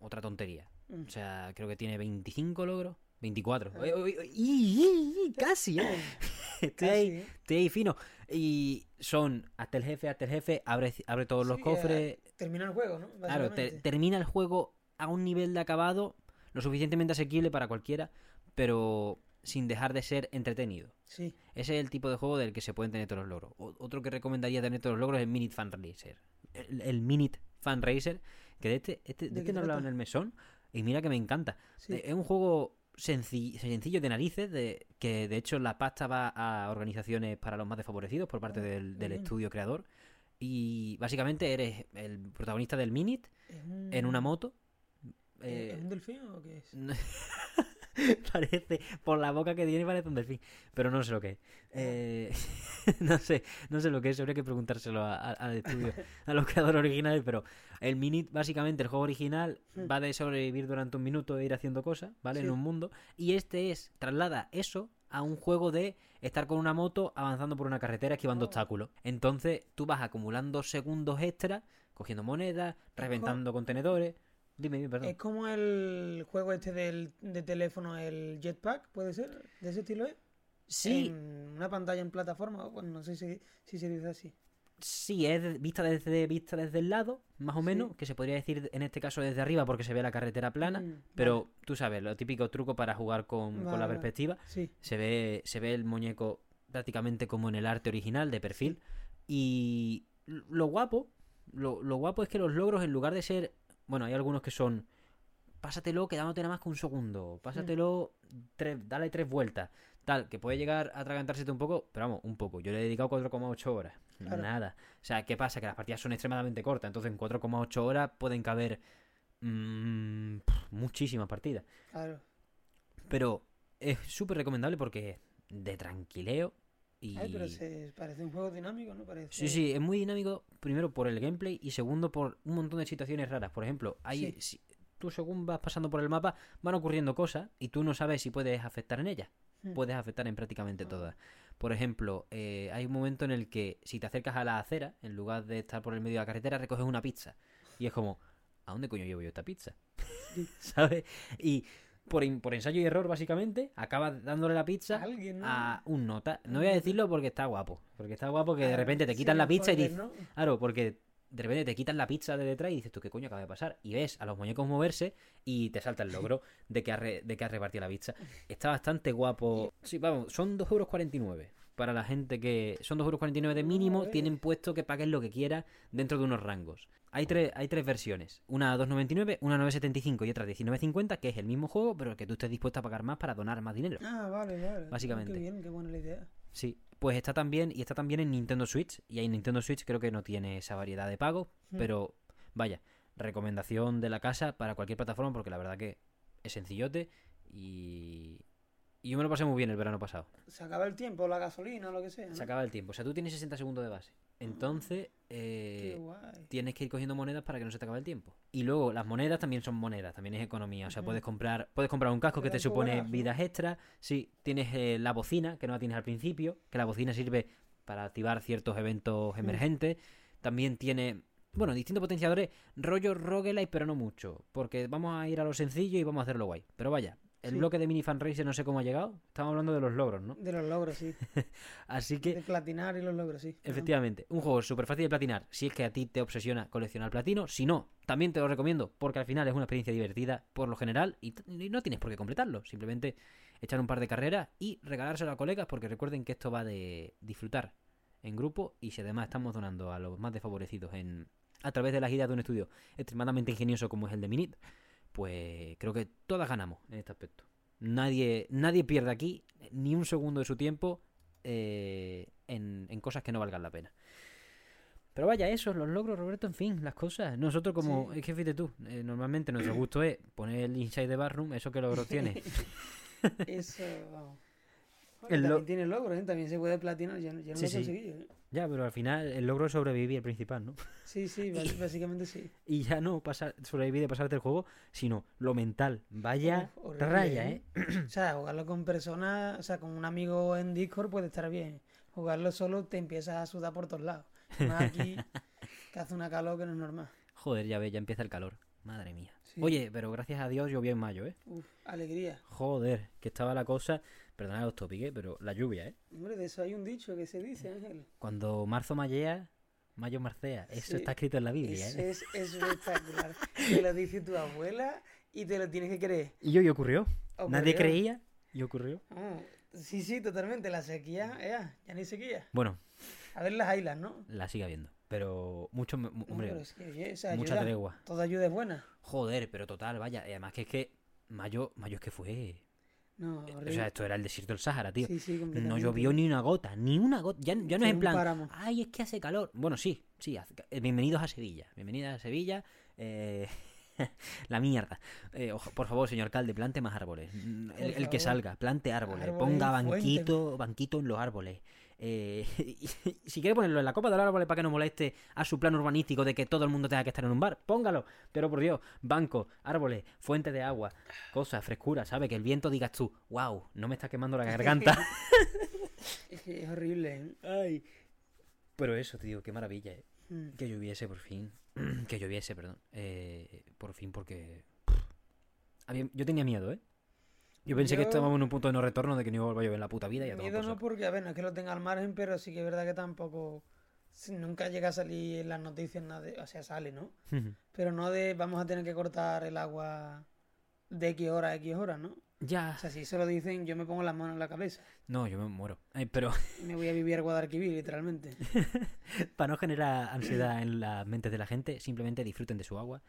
otra tontería. Mm. O sea, creo que tiene 25 logros. 24. Ah. Y- casi, ¿eh? <laughs> <laughs> Estoy ahí, ¿eh? estoy ahí fino. Y son hasta el jefe, hasta el jefe, abre, abre todos los cofres. eh, termina el juego, ¿no? Claro, termina el juego a un nivel de acabado lo suficientemente asequible para cualquiera, pero sin dejar de ser entretenido. Sí. Ese es el tipo de juego del que se pueden tener todos los logros. Otro que recomendaría tener todos los logros es el Minute Fan Racer. El, el Minute Fan Racer, que de este, este, de ¿De este no he hablado en el mesón, y mira que me encanta. Sí. Eh, Es un juego senci- sencillo de narices, de, que de hecho la pasta va a organizaciones para los más desfavorecidos por parte Ah, del, estudio creador. Y básicamente eres el protagonista del Minute ¿Es un- en una moto. ¿Es Eh, un delfín o qué es? <laughs> <laughs> parece, por la boca que tiene parece un delfín, pero no sé lo que es. Eh, <laughs> no sé, no sé lo que es, habría que preguntárselo a- a- al estudio, a los <laughs> creadores originales, pero el Minute, básicamente el juego original Hmm. va de sobrevivir durante un minuto e ir haciendo cosas, ¿vale? Sí. En un mundo, y este es, traslada eso a un juego de estar con una moto avanzando por una carretera esquivando Oh. obstáculos. Entonces tú vas acumulando segundos extra, cogiendo monedas, reventando contenedores. Dime, dime, perdón. Es como el juego este del, de teléfono, el Jetpack, ¿puede ser? ¿De ese estilo es? Sí, En una pantalla en plataforma, bueno, no sé si, si se dice así. Sí, es vista desde, vista desde el lado, más o Sí. menos, que se podría decir en este caso desde arriba porque se ve la carretera plana, Mm, pero tú sabes, lo típico truco para jugar con, con la perspectiva, Sí. se ve, se ve el muñeco prácticamente como en el arte original de perfil, y lo guapo, lo, lo guapo es que los logros en lugar de ser, bueno, hay algunos que son, pásatelo quedándote nada más que un segundo, pásatelo, tres, dale tres vueltas, tal, que puede llegar a atragantársete un poco, pero vamos, un poco, yo le he dedicado 4,8 horas, Claro. nada. O sea, ¿qué pasa? Que las partidas son extremadamente cortas, entonces en 4,8 horas pueden caber mm, muchísimas partidas. Claro. Pero es súper recomendable porque de tranquileo y... Ay, pero se parece un juego dinámico, ¿no? Parece... Sí, sí, es muy dinámico, primero por el gameplay y segundo por un montón de situaciones raras. Por ejemplo, hay, Sí. si- tú según vas pasando por el mapa van ocurriendo cosas y tú no sabes si puedes afectar en ellas. Hmm. Puedes afectar en prácticamente Ah. todas. Por ejemplo, eh, hay un momento en el que si te acercas a la acera, en lugar de estar por el medio de la carretera, recoges una pizza. Y es como, ¿a dónde coño llevo yo esta pizza? <laughs> ¿Sabes? Y por, por ensayo y error, básicamente, acabas dándole la pizza Alguien, ¿no? a un nota. No voy a decirlo porque está guapo. Porque está guapo que de repente te sí, quitan la pizza y dices... ¿no? Claro, porque de repente te quitan la pizza de detrás y dices tú, ¿qué coño acaba de pasar? Y ves a los muñecos moverse y te salta el logro <laughs> de que has, re- de que has repartido la pizza. Está bastante guapo. Sí, vamos, son 2,49 euros. Para la gente que son 2,49 euros de mínimo, tienen puesto que pagues lo que quieras dentro de unos rangos. Hay tres, hay tres versiones. Una a 2.99, una a 9.75 y otra a 19.50, que es el mismo juego, pero que tú estés dispuesto a pagar más para donar más dinero. Ah, vale, vale. Básicamente. Qué bien, qué buena la idea. Sí, pues está también, y está también en Nintendo Switch. Y ahí en Nintendo Switch creo que no tiene esa variedad de pago, Mm. pero vaya, recomendación de la casa para cualquier plataforma, porque la verdad que es sencillote y, y yo me lo pasé muy bien el verano pasado. Se acaba el tiempo, la gasolina o lo que sea. ¿no? Se acaba el tiempo, o sea, tú tienes 60 segundos de base. Entonces, eh, tienes que ir cogiendo monedas para que no se te acabe el tiempo. Y luego las monedas también son monedas, también es economía. O sea, puedes comprar, puedes comprar un casco que te supone vidas extras. Sí, tienes eh, la bocina, que no la tienes al principio, que la bocina sirve para activar ciertos eventos emergentes. También tiene, bueno, distintos potenciadores, rollo roguelike, pero no mucho. Porque vamos a ir a lo sencillo y vamos a hacerlo guay. Pero vaya, el Sí. bloque de Mini Fan Racer no sé cómo ha llegado. Estamos hablando de los logros, ¿no? De los logros, sí. <laughs> Así que De platinar y los logros, sí. Efectivamente, un juego súper fácil de platinar si es que a ti te obsesiona coleccionar platino. Si no, también te lo recomiendo porque al final es una experiencia divertida por lo general y no tienes por qué completarlo. Simplemente echar un par de carreras y regalárselo a colegas porque recuerden que esto va de disfrutar en grupo y si además estamos donando a los más desfavorecidos en, a través de las ideas de un estudio extremadamente ingenioso como es el de Minit, pues creo que todas ganamos en este aspecto. Nadie, nadie pierde aquí ni un segundo de su tiempo eh, en, en cosas que no valgan la pena. Pero vaya, eso, los logros, Roberto, en fin, las cosas. Nosotros como, Sí. es que fíjate tú, eh, normalmente nuestro gusto es poner el Inside the Barroom, eso que logros tiene. <laughs> Eso, vamos. El también lo- tiene logros, ¿eh? También se puede platinar. No- yo no Sí, lo sí. conseguí. ¿eh? ya, pero al final el logro es sobrevivir el principal, ¿no? Sí, sí, <laughs> básicamente sí. <laughs> Y ya no pasar, sobrevivir de pasarte el juego, sino lo mental. Vaya Uf, horrible, raya, ¿eh? <clears throat> O sea, jugarlo con personas, o sea, con un amigo en Discord puede estar bien. Jugarlo solo te empiezas a sudar por todos lados. Más aquí, <laughs> que hace una calor que no es normal. Joder, ya ves, ya empieza el calor. Madre mía. Sí. Oye, pero gracias a Dios llovió en mayo, ¿eh? Uf, alegría. Joder, que estaba la cosa, perdonad los topiques, pero la lluvia, ¿eh? Hombre, de eso hay un dicho que se dice, Ángel. Cuando marzo mallea, mayo marcea. Eso Sí, está escrito en la Biblia, Eso ¿eh? es espectacular. te lo dice tu abuela y te lo tienes que creer. Y yo, y ocurrió. Nadie creía y ocurrió. Ah, sí, sí, totalmente. La sequía, eh, ya ni sequía. Bueno, A ver las islas, ¿no? la sigue habiendo. Pero mucho, mu- No, hombre, pero es que, oye, esa mucha ayuda, tregua. Toda ayuda es buena. Joder, pero total, vaya. Y además que es que mayo, mayo es que fue. No, O horrible. sea, esto era el desierto del Sáhara, tío. Sí, sí, No llovió ni una gota, ni una gota. Ya, ya no es en plan, páramo. ay, es que hace calor. Bueno, sí, sí. hace eh, Bienvenidos a Sevilla. Bienvenidas a Sevilla. Eh, <laughs> la mierda. Eh, ojo, por favor, señor alcalde, plante más árboles. Mm, El, el que salga, plante árboles. Árboles Ponga banquito, banquito en los árboles. Eh, <laughs> y- si quiere ponerlo en la copa de los árboles para que no moleste a su plan urbanístico de que todo el mundo tenga que estar en un bar, póngalo. Pero por Dios, banco, árboles, fuentes de agua, cosas, frescura, ¿sabe? Que el viento digas tú, wow, no me está quemando la <laughs> garganta. Es horrible. ¿eh? Ay. Pero eso, tío, qué maravilla, eh. Mm. Que lloviese por fin. <clears throat> que lloviese, perdón. Eh, por fin, porque. había- Yo tenía miedo, ¿eh? Yo pensé que estábamos en un punto de no retorno de que no iba a llover en la puta vida y a Miedo no porque, a ver, no es que lo tenga al margen, pero sí que es verdad que tampoco... Nunca llega a salir en las noticias nada de... O sea, sale, ¿no? Pero no de vamos a tener que cortar el agua de X hora a X hora, ¿no? ya. O sea, si eso lo dicen, yo me pongo las manos en la cabeza. No, yo me muero. Ay, pero Y <laughs> me voy a vivir a Guadalquivir, literalmente. <laughs> para no generar ansiedad en las mentes de la gente, simplemente disfruten de su agua.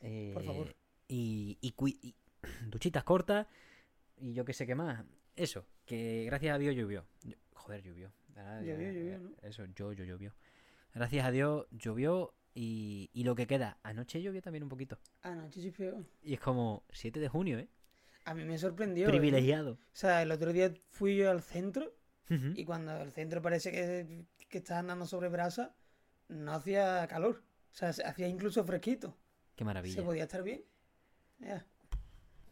Eh, <laughs> Por favor. Y, y, cui- y <clears throat> duchitas cortas y yo qué sé qué más. Eso, que gracias a Dios llovió. Joder, llovió. Ah, ya- Llovió, llovió, ¿no? Eso, yo, yo, llovió. Gracias a Dios llovió y, y lo que queda. Anoche llovió también un poquito. Anoche sí fue... Y es como 7 de junio, ¿eh? A mí me sorprendió. ¿eh? Privilegiado. O sea, el otro día fui yo al centro y cuando el centro parece que, que estás andando sobre brasa, no hacía calor. O sea, se- hacía incluso fresquito. Qué maravilla. Se podía estar bien. Ya.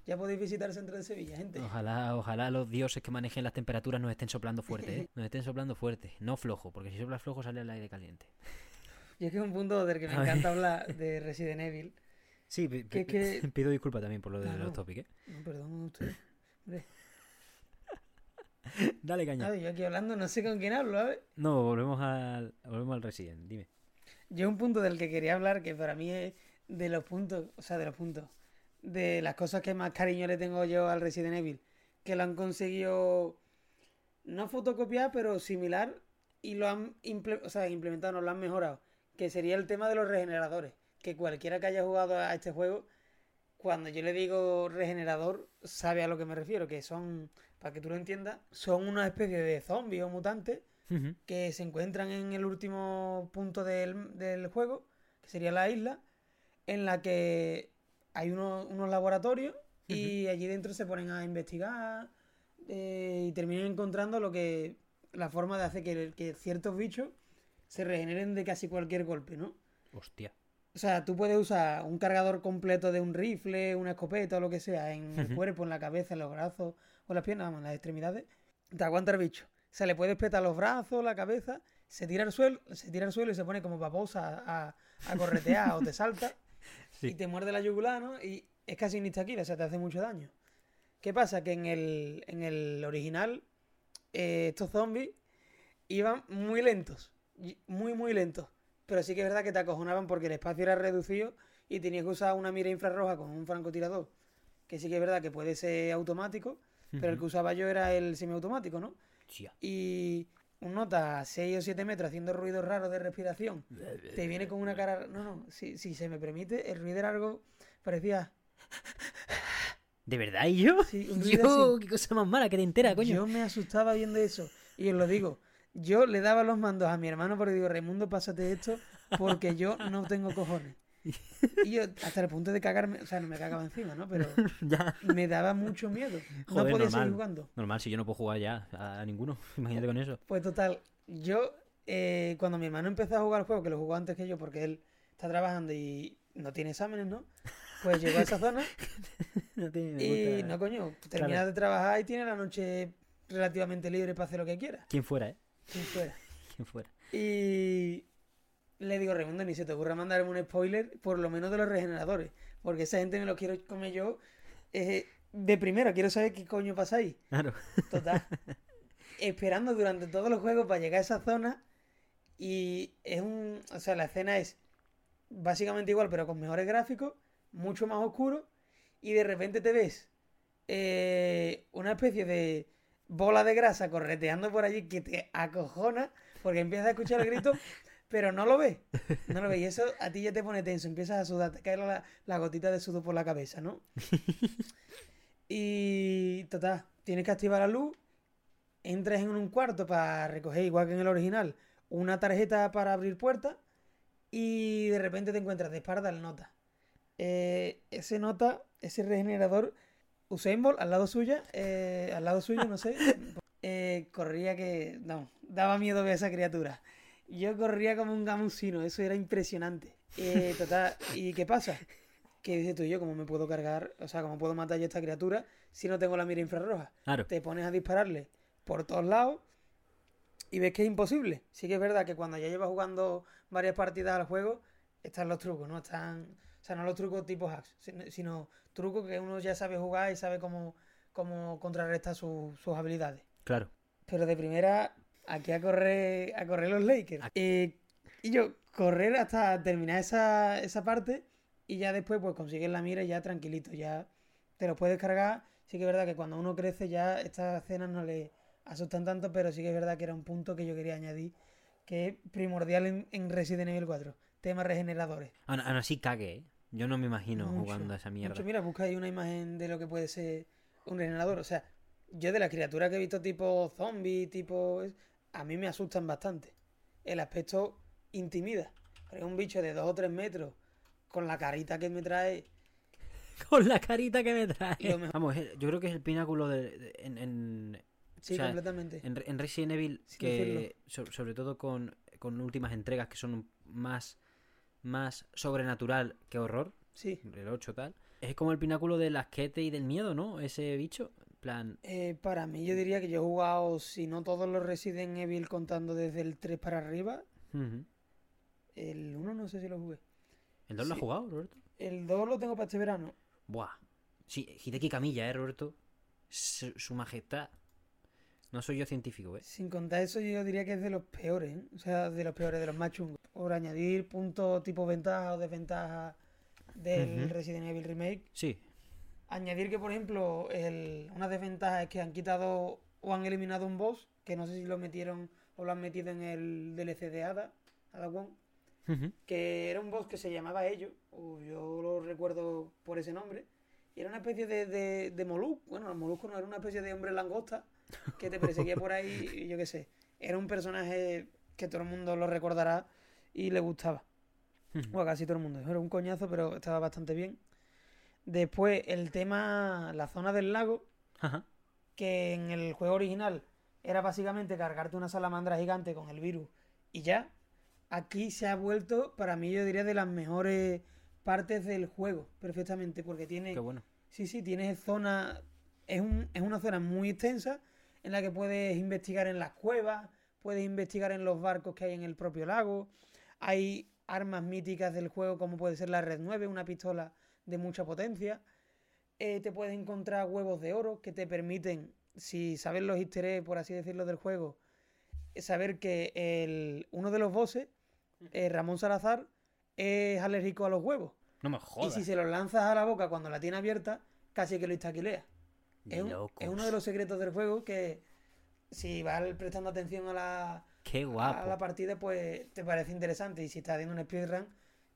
Ya podéis visitar el centro de Sevilla, gente. Ojalá, ojalá los dioses que manejen las temperaturas nos estén soplando fuerte, ¿eh? <laughs> Nos estén soplando fuerte, no flojo, porque si sopla flojo sale el aire caliente. Y es que es un punto del que me encanta hablar de Resident Evil. Sí, Que- que- <laughs> pido disculpas también por lo de los topics, ¿eh? No, perdón, usted. Hombre, <laughs> Dale caña. a ver, yo aquí hablando no sé con quién hablo, ¿sabes? No, volvemos al, volvemos al Resident, dime. Yo un punto del que quería hablar, que para mí es de los puntos, o sea, de los puntos, de las cosas que más cariño le tengo yo al Resident Evil, que lo han conseguido no fotocopiar, pero similar, y lo han o sea, implementado, no lo han mejorado, que sería el tema de los regeneradores. que cualquiera que haya jugado a este juego, cuando yo le digo regenerador, sabe a lo que me refiero, que son, para que tú lo entiendas, son una especie de zombies o mutantes que se encuentran en el último punto del, del juego, que sería la isla, en la que hay unos, unos laboratorios y allí dentro se ponen a investigar eh, y terminan encontrando lo que la forma de hacer que, que ciertos bichos se regeneren de casi cualquier golpe, ¿no? Hostia. O sea, tú puedes usar un cargador completo de un rifle, una escopeta o lo que sea en el cuerpo, en la cabeza, en los brazos o las piernas, vamos, en las extremidades. Te aguanta el bicho. Se le puede petar los brazos, la cabeza, se tira al suelo, se tira al suelo y se pone como babosa a, a corretear o te salta <laughs> Sí. y te muerde la yugular, ¿no? Y es casi ni o sea, te hace mucho daño. ¿Qué pasa? Que en el, en el original eh, estos zombies iban muy lentos, muy, muy lentos. Pero sí que es verdad que te acojonaban porque el espacio era reducido y tenías que usar una mira infrarroja con un francotirador. Que sí que es verdad que puede ser automático, pero el que usaba yo era el semiautomático, ¿no? Y un nota a 6 o 7 metros haciendo ruidos raros de respiración. Te viene con una cara... No, no, si, si se me permite, el ruido era algo... Parecía... ¿De verdad? ¿Y yo? Sí, un <laughs> Yo, así. qué cosa más mala que te entera, coño. Yo me asustaba viendo eso. Y os lo digo, yo le daba los mandos a mi hermano porque digo, Raimundo, pásate esto porque yo no tengo cojones. <laughs> Y yo, hasta el punto de cagarme, o sea, no me cagaba encima, ¿no? Pero <laughs> ya. me daba mucho miedo. No <laughs> podía normal. seguir jugando. Normal, si yo no puedo jugar ya a, ninguno. Imagínate con eso. Pues total, yo, eh, cuando mi hermano empezó a jugar el juego, que lo jugó antes que yo porque él está trabajando y no tiene exámenes, ¿no? Pues llegó a esa zona No me y gusta- no, coño, termina de trabajar y tiene la noche relativamente libre para hacer lo que quiera. ¿Quién fuera, eh? Quien fuera. ¿Quién fuera? Y le digo, Raimundo, ni se te ocurra mandarme un spoiler, por lo menos de los regeneradores. Porque esa gente me lo quiero comer yo eh, de primero. Quiero saber qué coño pasa ahí. Claro. Total. <laughs> Esperando durante todos los juegos para llegar a esa zona. Y es un. O sea, la escena es básicamente igual, pero con mejores gráficos, mucho más oscuro. Y de repente te ves eh, una especie de bola de grasa correteando por allí que te acojona porque empiezas a escuchar el grito, <laughs> pero no lo ves. No lo ves. <laughs> Y eso a ti ya te pone tenso, empiezas a sudar, te cae la, la gotita de sudor por la cabeza, ¿no? <laughs> Y total, tienes que activar la luz, entras en un cuarto para recoger, igual que en el original, una tarjeta para abrir puertas y de repente te encuentras de espalda el nota. Eh, ese nota, ese regenerador, Usain Bolt al lado suya, eh, al lado suyo, no sé, <laughs> eh, corría que, no, daba miedo ver a esa criatura. Yo corría como un gamusino, eso era impresionante. Eh, total, ¿y qué pasa? Que dices tú y yo, ¿cómo me puedo cargar? O sea, ¿cómo puedo matar yo a esta criatura si no tengo la mira infrarroja? Claro. Te pones a dispararle por todos lados y ves que es imposible. Sí que es verdad que cuando ya llevas jugando varias partidas al juego, están los trucos, ¿no? Están, o sea, no los trucos tipo hacks, sino- sino trucos que uno ya sabe jugar y sabe cómo, cómo contrarrestar su- sus habilidades. Claro. Pero de primera, aquí a correr, a correr los Lakers. Eh, y yo, correr hasta terminar esa, esa parte y ya después pues consigues la mira y ya tranquilito, ya te lo puedes cargar. Sí que es verdad que cuando uno crece ya estas escenas no le asustan tanto, pero sí que es verdad que era un punto que yo quería añadir que es primordial en, en Resident Evil 4. Temas regeneradores. Aún, así cague, ¿eh? Yo no me imagino Mucho, jugando a esa mierda. Mucho, mira, busca ahí una imagen de lo que puede ser un regenerador. O sea, yo de las criaturas que he visto tipo zombie, tipo... A mí me asustan bastante. El aspecto intimida. Porque es un bicho de dos o tres metros con la carita que me trae. <laughs> Con la carita que me trae. Mejor- Vamos, yo creo que es el pináculo de, de- en, en, Sí, O sea, completamente. en, en Resident Evil, Sin que so- sobre todo con, con últimas entregas que son más, más sobrenatural que horror, Sí. el 8 tal, es como el pináculo del asquete y del miedo, ¿no? Ese bicho, plan... Eh, para mí yo diría que yo he jugado, si no todos los Resident Evil contando desde el 3 para arriba, el 1 no sé si lo jugué. ¿El 2 lo has jugado, Roberto? El 2 lo tengo para este verano. Buah. Sí, Hideki Camilla, ¿eh, Roberto? Su, su majestad. No soy yo científico, ¿eh? Sin contar eso, yo diría que es de los peores, ¿eh? o sea, de los peores, de los más chungos. Por añadir puntos tipo ventaja o desventaja del. Resident Evil Remake. Sí. Añadir que, por ejemplo, el, una desventaja es que han quitado o han eliminado un boss, que no sé si lo metieron o lo han metido en el DLC de Ada, Ada Wong. Que era un boss que se llamaba Ello, o yo lo recuerdo por ese nombre, y era una especie de, de, de molusco, bueno, el molusco no era una especie de hombre langosta que te perseguía por ahí, <laughs> y yo qué sé, era un personaje que todo el mundo lo recordará y le gustaba, o a casi todo el mundo, era un coñazo, pero estaba bastante bien. Después, el tema, la zona del lago, Ajá. que en el juego original era básicamente cargarte una salamandra gigante con el virus y ya. Aquí se ha vuelto, para mí, yo diría, de las mejores partes del juego, perfectamente, porque tiene. Qué bueno. Sí, sí, tiene zona. Es, un- es una zona muy extensa en la que puedes investigar en las cuevas, puedes investigar en los barcos que hay en el propio lago. Hay armas míticas del juego, como puede ser la Red 9, una pistola de mucha potencia. Eh, te puedes encontrar huevos de oro que te permiten, si sabes los easter eggs, por así decirlo, del juego, eh, saber que el, uno de los bosses, eh, Ramón Salazar, es alérgico a los huevos. No me Y jodas. si se los lanzas a la boca cuando la tiene abierta, casi que lo estaquilea. Es, un- es uno de los secretos del juego que si vas prestando atención a la, Qué a guapo. la partida, pues te parece interesante. Y si estás haciendo un speedrun,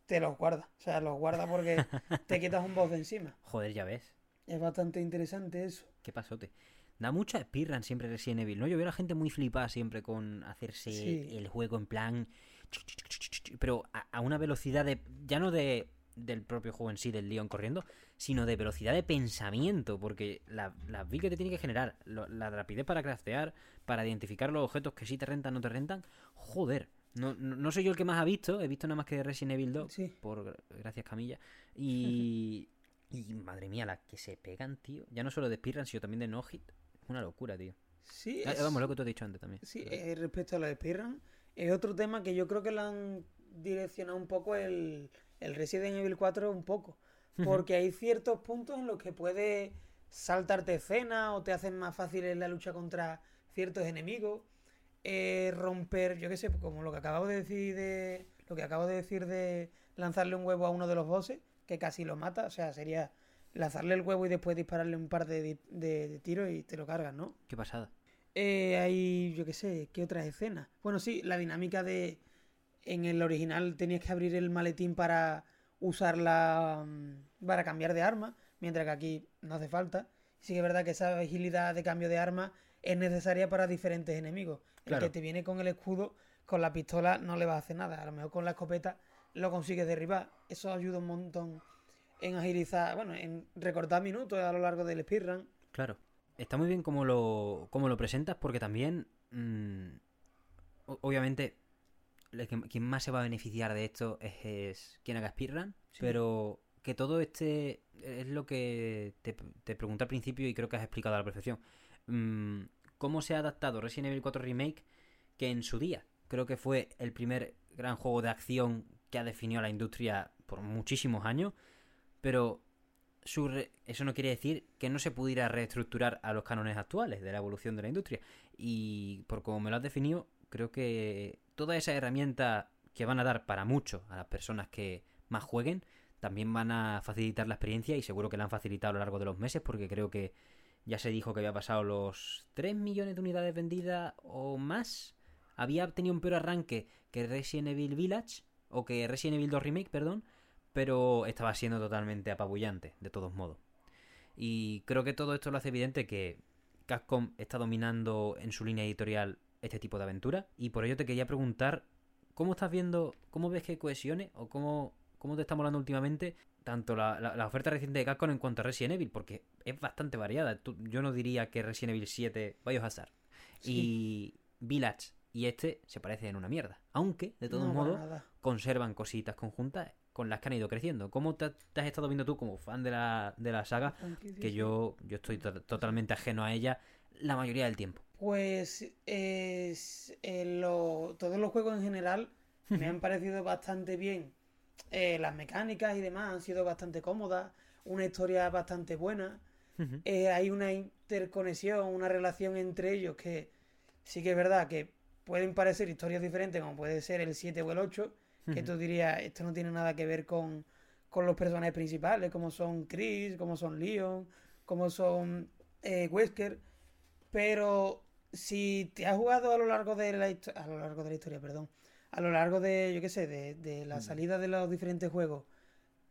te los guarda. O sea, los guarda porque te quitas un boss de encima. <laughs> Joder, ya ves. Es bastante interesante eso. Qué pasote. Da mucha speedrun siempre Resident Evil, ¿no? Yo veo a la gente muy flipada siempre con hacerse Sí. el juego en plan... Pero a, a una velocidad de... Ya no de del propio juego en sí, del Leon corriendo, sino de velocidad de pensamiento, porque la, la build que te tiene que generar, lo- la rapidez para craftear, para identificar los objetos que sí te rentan o no te rentan, joder. No, no, no soy yo el que más ha visto, he visto nada más que Resident Evil 2, Sí. por gracias Camilla. Y, <laughs> y madre mía, las que se pegan, tío. Ya no solo de speedrun, sino también de no hit. Es una locura, tío. Sí, Ah, es- Vamos, lo que tú has dicho antes también. Sí, eh, respecto a los speedrun, es otro tema que yo creo que lo han direccionado un poco el, el Resident Evil 4 un poco. Porque hay ciertos puntos en los que puedes saltarte escenas o te hacen más fácil la lucha contra ciertos enemigos. Eh, romper, yo qué sé, como lo que acabo de decir de. Lo que acabo de decir de lanzarle un huevo a uno de los bosses, que casi lo mata. O sea, sería lanzarle el huevo y después dispararle un par de- de tiros y te lo cargas, ¿no? Qué pasada. Eh, hay, yo qué sé, ¿qué otras escenas? Bueno, sí, la dinámica de... En el original tenías que abrir el maletín para usarla, mm, para cambiar de arma, mientras que aquí no hace falta. Sí que es verdad que esa agilidad de cambio de arma es necesaria para diferentes enemigos. Claro. El que te viene con el escudo, con la pistola no le va a hacer nada. A lo mejor con la escopeta lo consigues derribar. Eso ayuda un montón en agilizar, bueno, en recortar minutos a lo largo del speedrun. Claro. Está muy bien como lo, como lo presentas porque también... mm, obviamente, el que- quien más se va a beneficiar de esto es, es quien haga speedrun. Sí. Pero que todo este... Es lo que te, te pregunté al principio y creo que has explicado a la perfección. Mm, ¿Cómo se ha adaptado Resident Evil 4 Remake que en su día creo que fue el primer gran juego de acción que ha definido a la industria por muchísimos años? Pero eso no quiere decir que no se pudiera reestructurar a los cánones actuales de la evolución de la industria. Y por como me lo has definido, creo que todas esas herramientas que van a dar para mucho a las personas que más jueguen, también van a facilitar la experiencia y seguro que la han facilitado a lo largo de los meses porque creo que ya se dijo que había pasado los 3 millones de unidades vendidas o más. Había tenido un peor arranque que Resident Evil Village o que Resident Evil 2 Remake, perdón, pero estaba siendo totalmente apabullante, de todos modos. Y creo que todo esto lo hace evidente que Capcom está dominando en su línea editorial este tipo de aventura. Y por ello te quería preguntar, ¿cómo estás viendo, cómo ves que cohesione o cómo, cómo te está molando últimamente tanto la, la- la oferta reciente de Capcom en cuanto a Resident Evil? Porque es bastante variada. Tú- yo no diría que Resident Evil 7 Biohazard y Village y este se parecen en una mierda. Aunque, de todos No, modos, conservan cositas conjuntas con las que han ido creciendo. ¿Cómo te, te has estado viendo tú como fan de la, de la saga? Que sí. yo, yo estoy to- totalmente ajeno a ella la mayoría del tiempo. Pues es, eh, lo- todos los juegos en general me han parecido bastante bien. Eh, las mecánicas y demás han sido bastante cómodas, una historia bastante buena. Eh, hay una interconexión, una relación entre ellos que sí que es verdad que pueden parecer historias diferentes, como puede ser el 7 o el 8, que tú dirías, esto no tiene nada que ver con, con los personajes principales, como son Chris, como son Leon, como son eh, Wesker. Pero si te has jugado a lo largo de la a lo largo de la historia, perdón, a lo largo de, yo qué sé, de, de la salida de los diferentes juegos,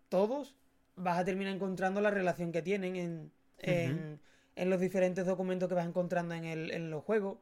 todos vas a terminar encontrando la relación que tienen en, en, en los diferentes documentos que vas encontrando en, el, en los juegos.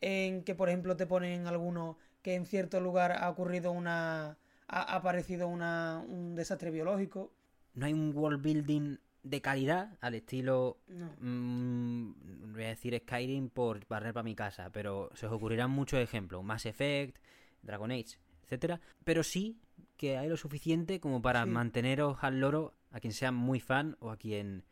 En que, por ejemplo, te ponen algunos que en cierto lugar ha ocurrido una. ha aparecido una, un desastre biológico. No hay un world building de calidad al estilo. No. mm, voy a decir Skyrim por barrer para mi casa, pero se os ocurrirán muchos ejemplos. Mass Effect, Dragon Age, etcétera. Pero sí que hay lo suficiente como para Sí. manteneros al loro a quien sea muy fan o a quien.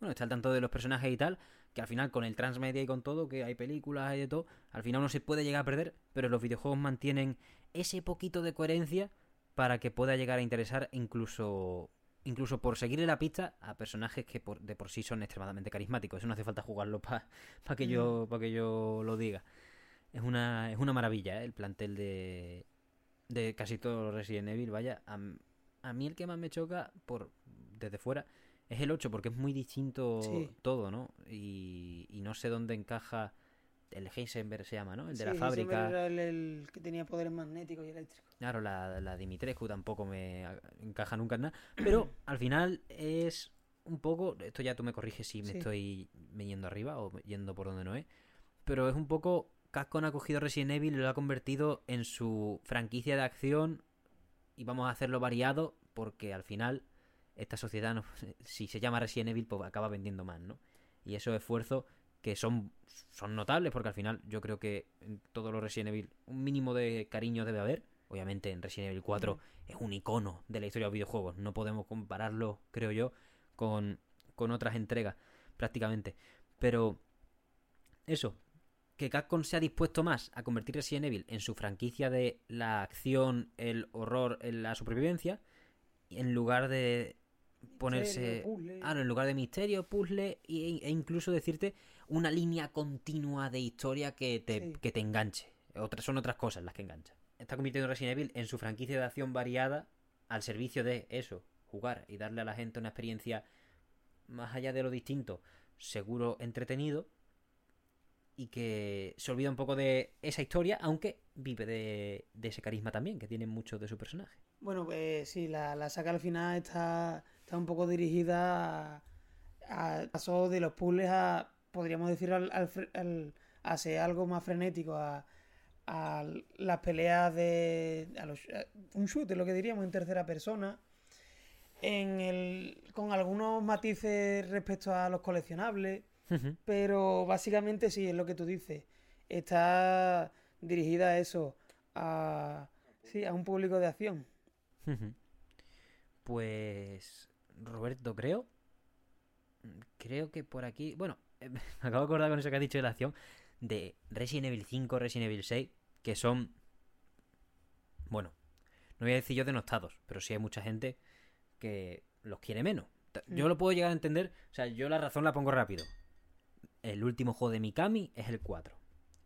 Bueno, está al tanto de los personajes y tal. Que al final, con el transmedia y con todo, que hay películas y de todo, al final uno se puede llegar a perder, pero los videojuegos mantienen ese poquito de coherencia para que pueda llegar a interesar incluso incluso por seguirle la pista a personajes que por, de por sí son extremadamente carismáticos. Eso no hace falta jugarlo para que yo pa que yo lo diga. Es una, es una maravilla ¿eh? el plantel de, de casi todos los Resident Evil. Vaya, a, a mí el que más me choca por desde fuera es el 8 porque es muy distinto Sí. todo, ¿no? Y, y no sé dónde encaja el Heisenberg se llama, ¿no? El de la Sí, fábrica. Heisenberg era el, el que tenía poderes magnéticos y eléctricos. Claro, la, la Dimitrescu tampoco me a- encaja nunca en nada. Pero <clears throat> al final es un poco. Esto ya tú me corriges si me Sí. estoy yendo arriba o yendo por donde no es. Pero es un poco. Capcom ha cogido Resident Evil y lo ha convertido en su franquicia de acción. Y vamos a hacerlo variado porque al final esta sociedad, no- <laughs> si se llama Resident Evil, pues acaba vendiendo más, ¿no? Y esos esfuerzos que son, son notables porque al final yo creo que en todos los Resident Evil un mínimo de cariño debe haber. Obviamente en Resident Evil 4 es un icono de la historia de los videojuegos. No podemos compararlo, creo yo, con, con otras entregas prácticamente. Pero eso, que Capcom se ha dispuesto más a convertir Resident Evil en su franquicia de la acción, el horror, en la supervivencia, en lugar de ponerse... Misterio, puzzle. Claro, en lugar de misterio, puzzle e, e incluso decirte una línea continua de historia que te, Sí. que te enganche. Otras, son otras cosas las que enganchan. Está convirtiendo Resident Evil en su franquicia de acción variada al servicio de eso, jugar y darle a la gente una experiencia más allá de lo distinto, seguro entretenido y que se olvida un poco de esa historia, aunque vive de, ese carisma también que tienen muchos de su personaje. Bueno, pues sí, la, la saga al final está, está un poco dirigida a, a- pasó de los puzzles a, podríamos decir, al, al al- a ser algo más frenético, a, las peleas de... a los- un shooter, lo que diríamos, en tercera persona, en el, con algunos matices respecto a los coleccionables, pero básicamente sí, es lo que tú dices. Está dirigida a eso, a, sí, a un público de acción. Pues Roberto, creo. Creo que por aquí. Bueno, <laughs> me acabo de acordar con eso que has dicho de la acción. De Resident Evil 5, Resident Evil 6. Que son. Bueno, no voy a decir yo denostados. Pero sí hay mucha gente que los quiere menos. Yo Mm. lo puedo llegar a entender. O sea, yo la razón la pongo rápido. El último juego de Mikami es el 4.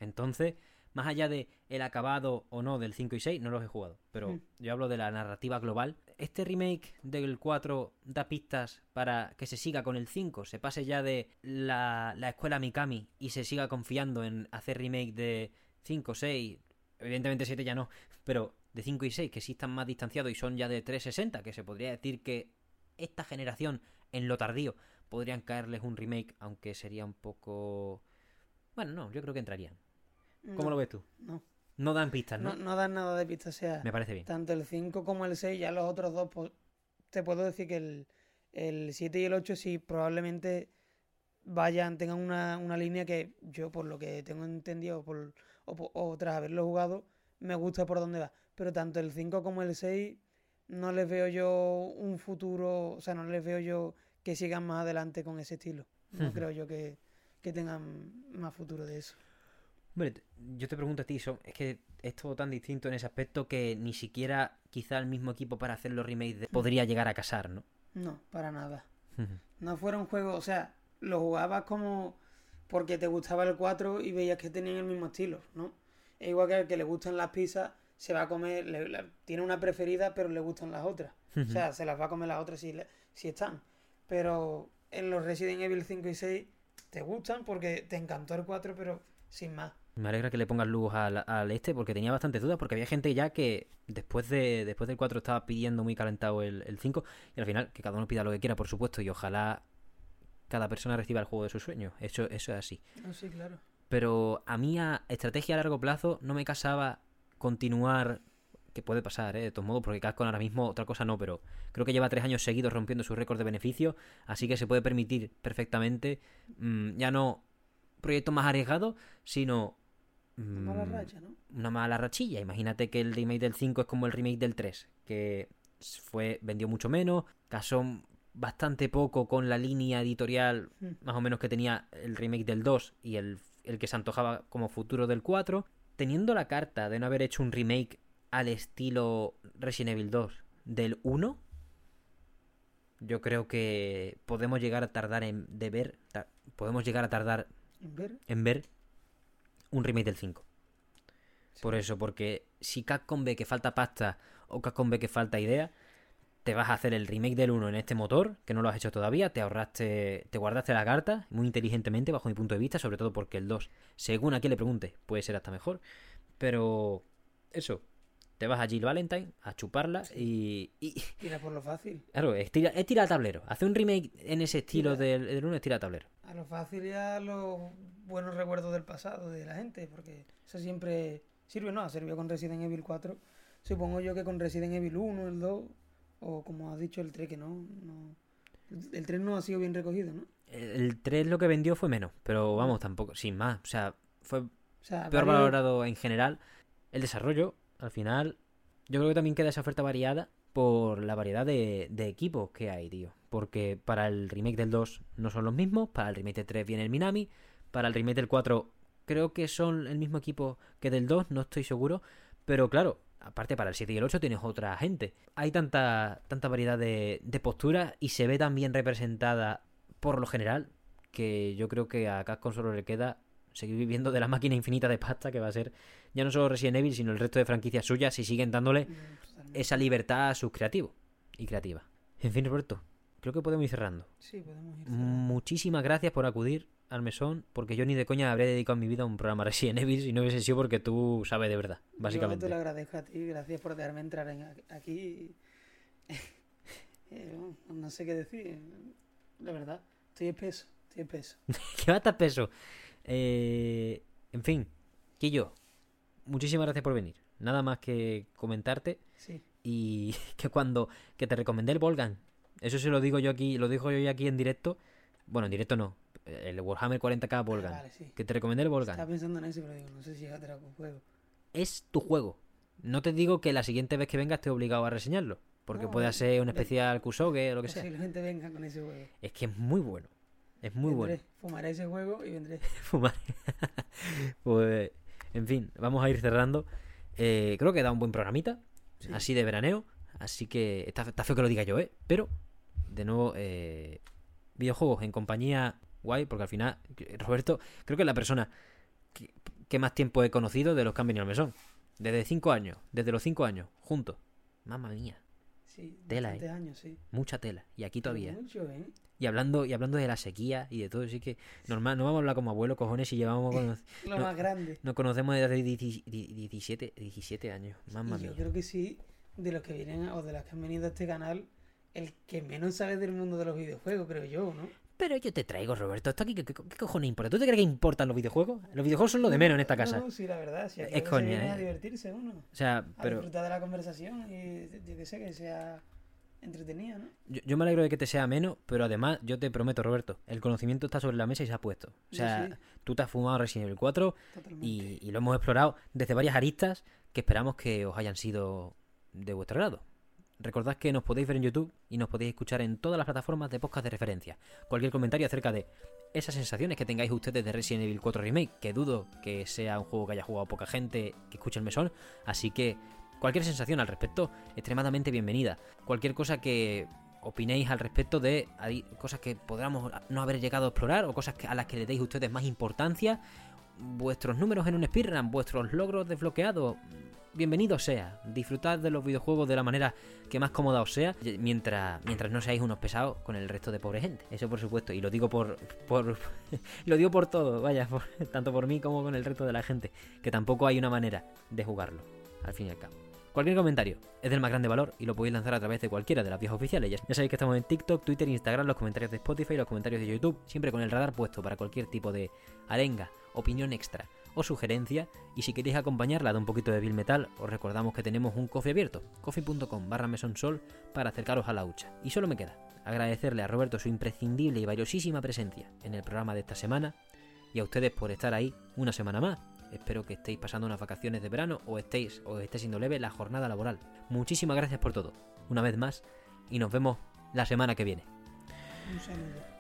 Entonces, más allá de el acabado o no del 5 y 6, no los he jugado. Pero Mm. yo hablo de la narrativa global. Este remake del 4 da pistas para que se siga con el 5, se pase ya de la, la escuela Mikami y se siga confiando en hacer remake de 5, 6, evidentemente 7 ya no, <laughs> pero de 5 y 6 que sí están más distanciados y son ya de 360, que se podría decir que esta generación en lo tardío podrían caerles un remake, aunque sería un poco... Bueno, no, yo creo que entrarían. ¿Cómo No, lo ves tú? No, No dan pistas, ¿no? no, no dan nada de pista. O sea, Me parece bien. tanto el 5 como el 6, ya los otros dos, pues, te puedo decir que el, el 7 y el 8 sí probablemente vayan, tengan una, una línea que yo, por lo que tengo entendido, por, o, o tras haberlo jugado, me gusta por dónde va. Pero tanto el 5 como el 6 no les veo yo un futuro, o sea, no les veo yo que sigan más adelante con ese estilo. No creo yo que, que tengan más futuro de eso. Hombre, yo te pregunto a ti, son- es que es todo tan distinto en ese aspecto que ni siquiera quizá el mismo equipo para hacer los remakes de- podría llegar a casar, ¿no? No, para nada. No fuera un juego, o sea, lo jugabas como porque te gustaba el 4 y veías que tenían el mismo estilo, ¿no? Es igual que al que le gustan las pizzas, se va a comer, le- tiene una preferida, pero le gustan las otras. O sea, se las va a comer las otras si, le- si están. Pero en los Resident Evil 5 y 6 te gustan porque te encantó el 4, pero sin más. Me alegra que le pongas luz al, al este porque tenía bastantes dudas porque había gente ya que después de después del 4 estaba pidiendo muy calentado el, el 5 y al final que cada uno pida lo que quiera, por supuesto, y ojalá cada persona reciba el juego de sus sueños. Eso, eso es así. Sí, claro. Pero a mí a estrategia a largo plazo no me casaba continuar, que puede pasar, ¿eh? de todos modos, porque Capcom ahora mismo otra cosa no, pero creo que lleva tres años seguidos rompiendo su récord de beneficio, así que se puede permitir perfectamente mm, ya no proyectos más arriesgados, sino Una mala mm, racha, ¿no? una mala rachilla. Imagínate que el remake del 5 es como el remake del 3, que fue vendió mucho menos, casó bastante poco con la línea editorial Mm. más o menos que tenía el remake del 2 y el, el que se antojaba como futuro del 4. Teniendo la carta de no haber hecho un remake al estilo Resident Evil 2 del 1, yo creo que podemos llegar a tardar en de ver, ta- podemos llegar a tardar En ver. en ver un remake del 5. Sí. Por eso, porque si Capcom ve que falta pasta o Capcom ve que falta idea, te vas a hacer el remake del 1 en este motor, que no lo has hecho todavía, te ahorraste, te guardaste la carta muy inteligentemente bajo mi punto de vista, sobre todo porque el 2, según a quien le pregunte, puede ser hasta mejor. Pero eso, te vas a Jill Valentine a chuparla y, y- Tira por lo fácil. claro, es tira, es tira tablero. Hace un remake en ese estilo Tira. del, del 1 es tira tablero. A lo fácil y a los buenos recuerdos del pasado de la gente, porque eso siempre sirve, ¿no? Ha servido con Resident Evil 4. Supongo yo que con Resident Evil 1, el 2, o como has dicho, el 3, que no. no el- el 3 no ha sido bien recogido, ¿no? El 3 lo que vendió fue menos, pero vamos, tampoco, sin más. O sea, fue O sea, peor varios- valorado en general. El desarrollo, al final, yo creo que también queda esa oferta variada por la variedad de, equipos que hay, tío. Porque para el remake del 2 no son los mismos, para el remake del 3 viene el Minami, para el remake del 4 creo que son el mismo equipo que del 2, no estoy seguro. Pero claro, aparte para el 7 y el 8 tienes otra gente. Hay tanta, tanta variedad de, de posturas y se ve tan bien representada por lo general que yo creo que a Capcom solo le queda seguir viviendo de la máquina infinita de pasta que va a ser ya no solo Resident Evil, sino el resto de franquicias suyas si siguen dándole esa libertad a sus creativos y creativas. En fin, Roberto, creo que podemos ir cerrando. Sí, podemos ir. Muchísimas gracias por acudir al mesón, porque yo ni de coña habría dedicado mi vida a un programa Resident Evil si no hubiese sido porque tú sabes de verdad, Yo básicamente. te lo agradezco a ti, gracias por dejarme entrar en aquí. <laughs> Eh, no sé qué decir, la verdad. Estoy espeso, estoy espeso. <laughs> que va a estar peso. Eh, en fin, Quillo, muchísimas gracias por venir. Nada más que comentarte Sí, y <laughs> que cuando que te recomendé el Volgan, eso se lo digo yo aquí, lo digo yo aquí en directo. Bueno, en directo no, el Warhammer 40k Volgan. Vale, sí. Que te recomendé el Estaba Volgan. pensando en ese, pero digo, no sé si es otro juego. Es tu juego. No te digo que la siguiente vez que vengas esté obligado a reseñarlo, porque No, puede ser un especial Kusoge o lo que <laughs> sea. Posiblemente venga con ese juego. Es que es muy bueno. Es muy bueno. Fumaré ese juego y vendré. <laughs> fumar. <laughs> pues, en fin, vamos a ir cerrando. Eh, creo que da un buen programita, Sí. así de veraneo. Así que está, está feo que lo diga yo, ¿eh? Pero, de nuevo, eh, videojuegos en compañía guay, porque al final, Roberto, creo que es la persona que, que más tiempo he conocido de los que han venido al mesón. Desde cinco años, desde los cinco años, juntos. Mamma mía, Sí, Tela, años, sí. mucha tela. Y aquí todavía. Mucho, ¿eh? Y hablando, y hablando de la sequía y de todo, sí que normal, no vamos a hablar como abuelo, cojones, si llevamos <laughs> cono- Lo No. más grande. Nos conocemos desde hace 17, 17 años. Mamma y yo mía. creo que sí, de los que vienen o de las que han venido a este canal, el que menos sabe del mundo de los videojuegos, creo yo, ¿no? Pero yo te traigo, Roberto. ¿Esto aquí qué, qué- qué cojones importa? ¿Tú te crees que importan los videojuegos? Los videojuegos son lo de menos en esta casa. No, sí, la verdad. Si aquí Es coña, se ¿eh? a divertirse uno. O sea, A pero disfrutar de la conversación y yo que sé, que sea entretenida, ¿no? yo, yo me alegro de que te sea menos, pero además yo te prometo, Roberto, el conocimiento está sobre la mesa y se ha puesto. O sea, sí. tú te has fumado Resident Evil 4 Totalmente. y, y lo hemos explorado desde varias aristas que esperamos que os hayan sido de vuestro grado. Recordad que nos podéis ver en YouTube y nos podéis escuchar en todas las plataformas de podcast de referencia. Cualquier comentario acerca de esas sensaciones que tengáis ustedes de Resident Evil 4 Remake, que dudo que sea un juego que haya jugado poca gente que escuche el mesón, así que cualquier sensación al respecto, extremadamente bienvenida. Cualquier cosa que opinéis al respecto de cosas que podamos no haber llegado a explorar o cosas que- a las que le deis ustedes más importancia, vuestros números en un speedrun, vuestros logros desbloqueados, bienvenido sea. Disfrutad de los videojuegos de la manera que más cómoda os sea, mientras, mientras no seáis unos pesados con el resto de pobre gente. Eso por supuesto, y lo digo por, por <laughs> lo digo por todo, vaya, <laughs> tanto por mí como con el resto de la gente, que tampoco hay una manera de jugarlo, al fin y al cabo. Cualquier comentario es del más grande valor y lo podéis lanzar a través de cualquiera de las vías oficiales. Ya sabéis que estamos en TikTok, Twitter, Instagram, los comentarios de Spotify, los comentarios de YouTube, siempre con el radar puesto para cualquier tipo de arenga, opinión extra o sugerencia. Y si queréis acompañarla de un poquito de Bill Metal, os recordamos que tenemos un coffee abierto, coffee.com barra mesonsol para acercaros a la hucha. Y solo me queda agradecerle a Roberto su imprescindible y valiosísima presencia en el programa de esta semana y a ustedes por estar ahí una semana más. Espero que estéis pasando unas vacaciones de verano o estéis o esté siendo leve la jornada laboral. Muchísimas gracias por todo, una vez más, y nos vemos la semana que viene. Un saludo.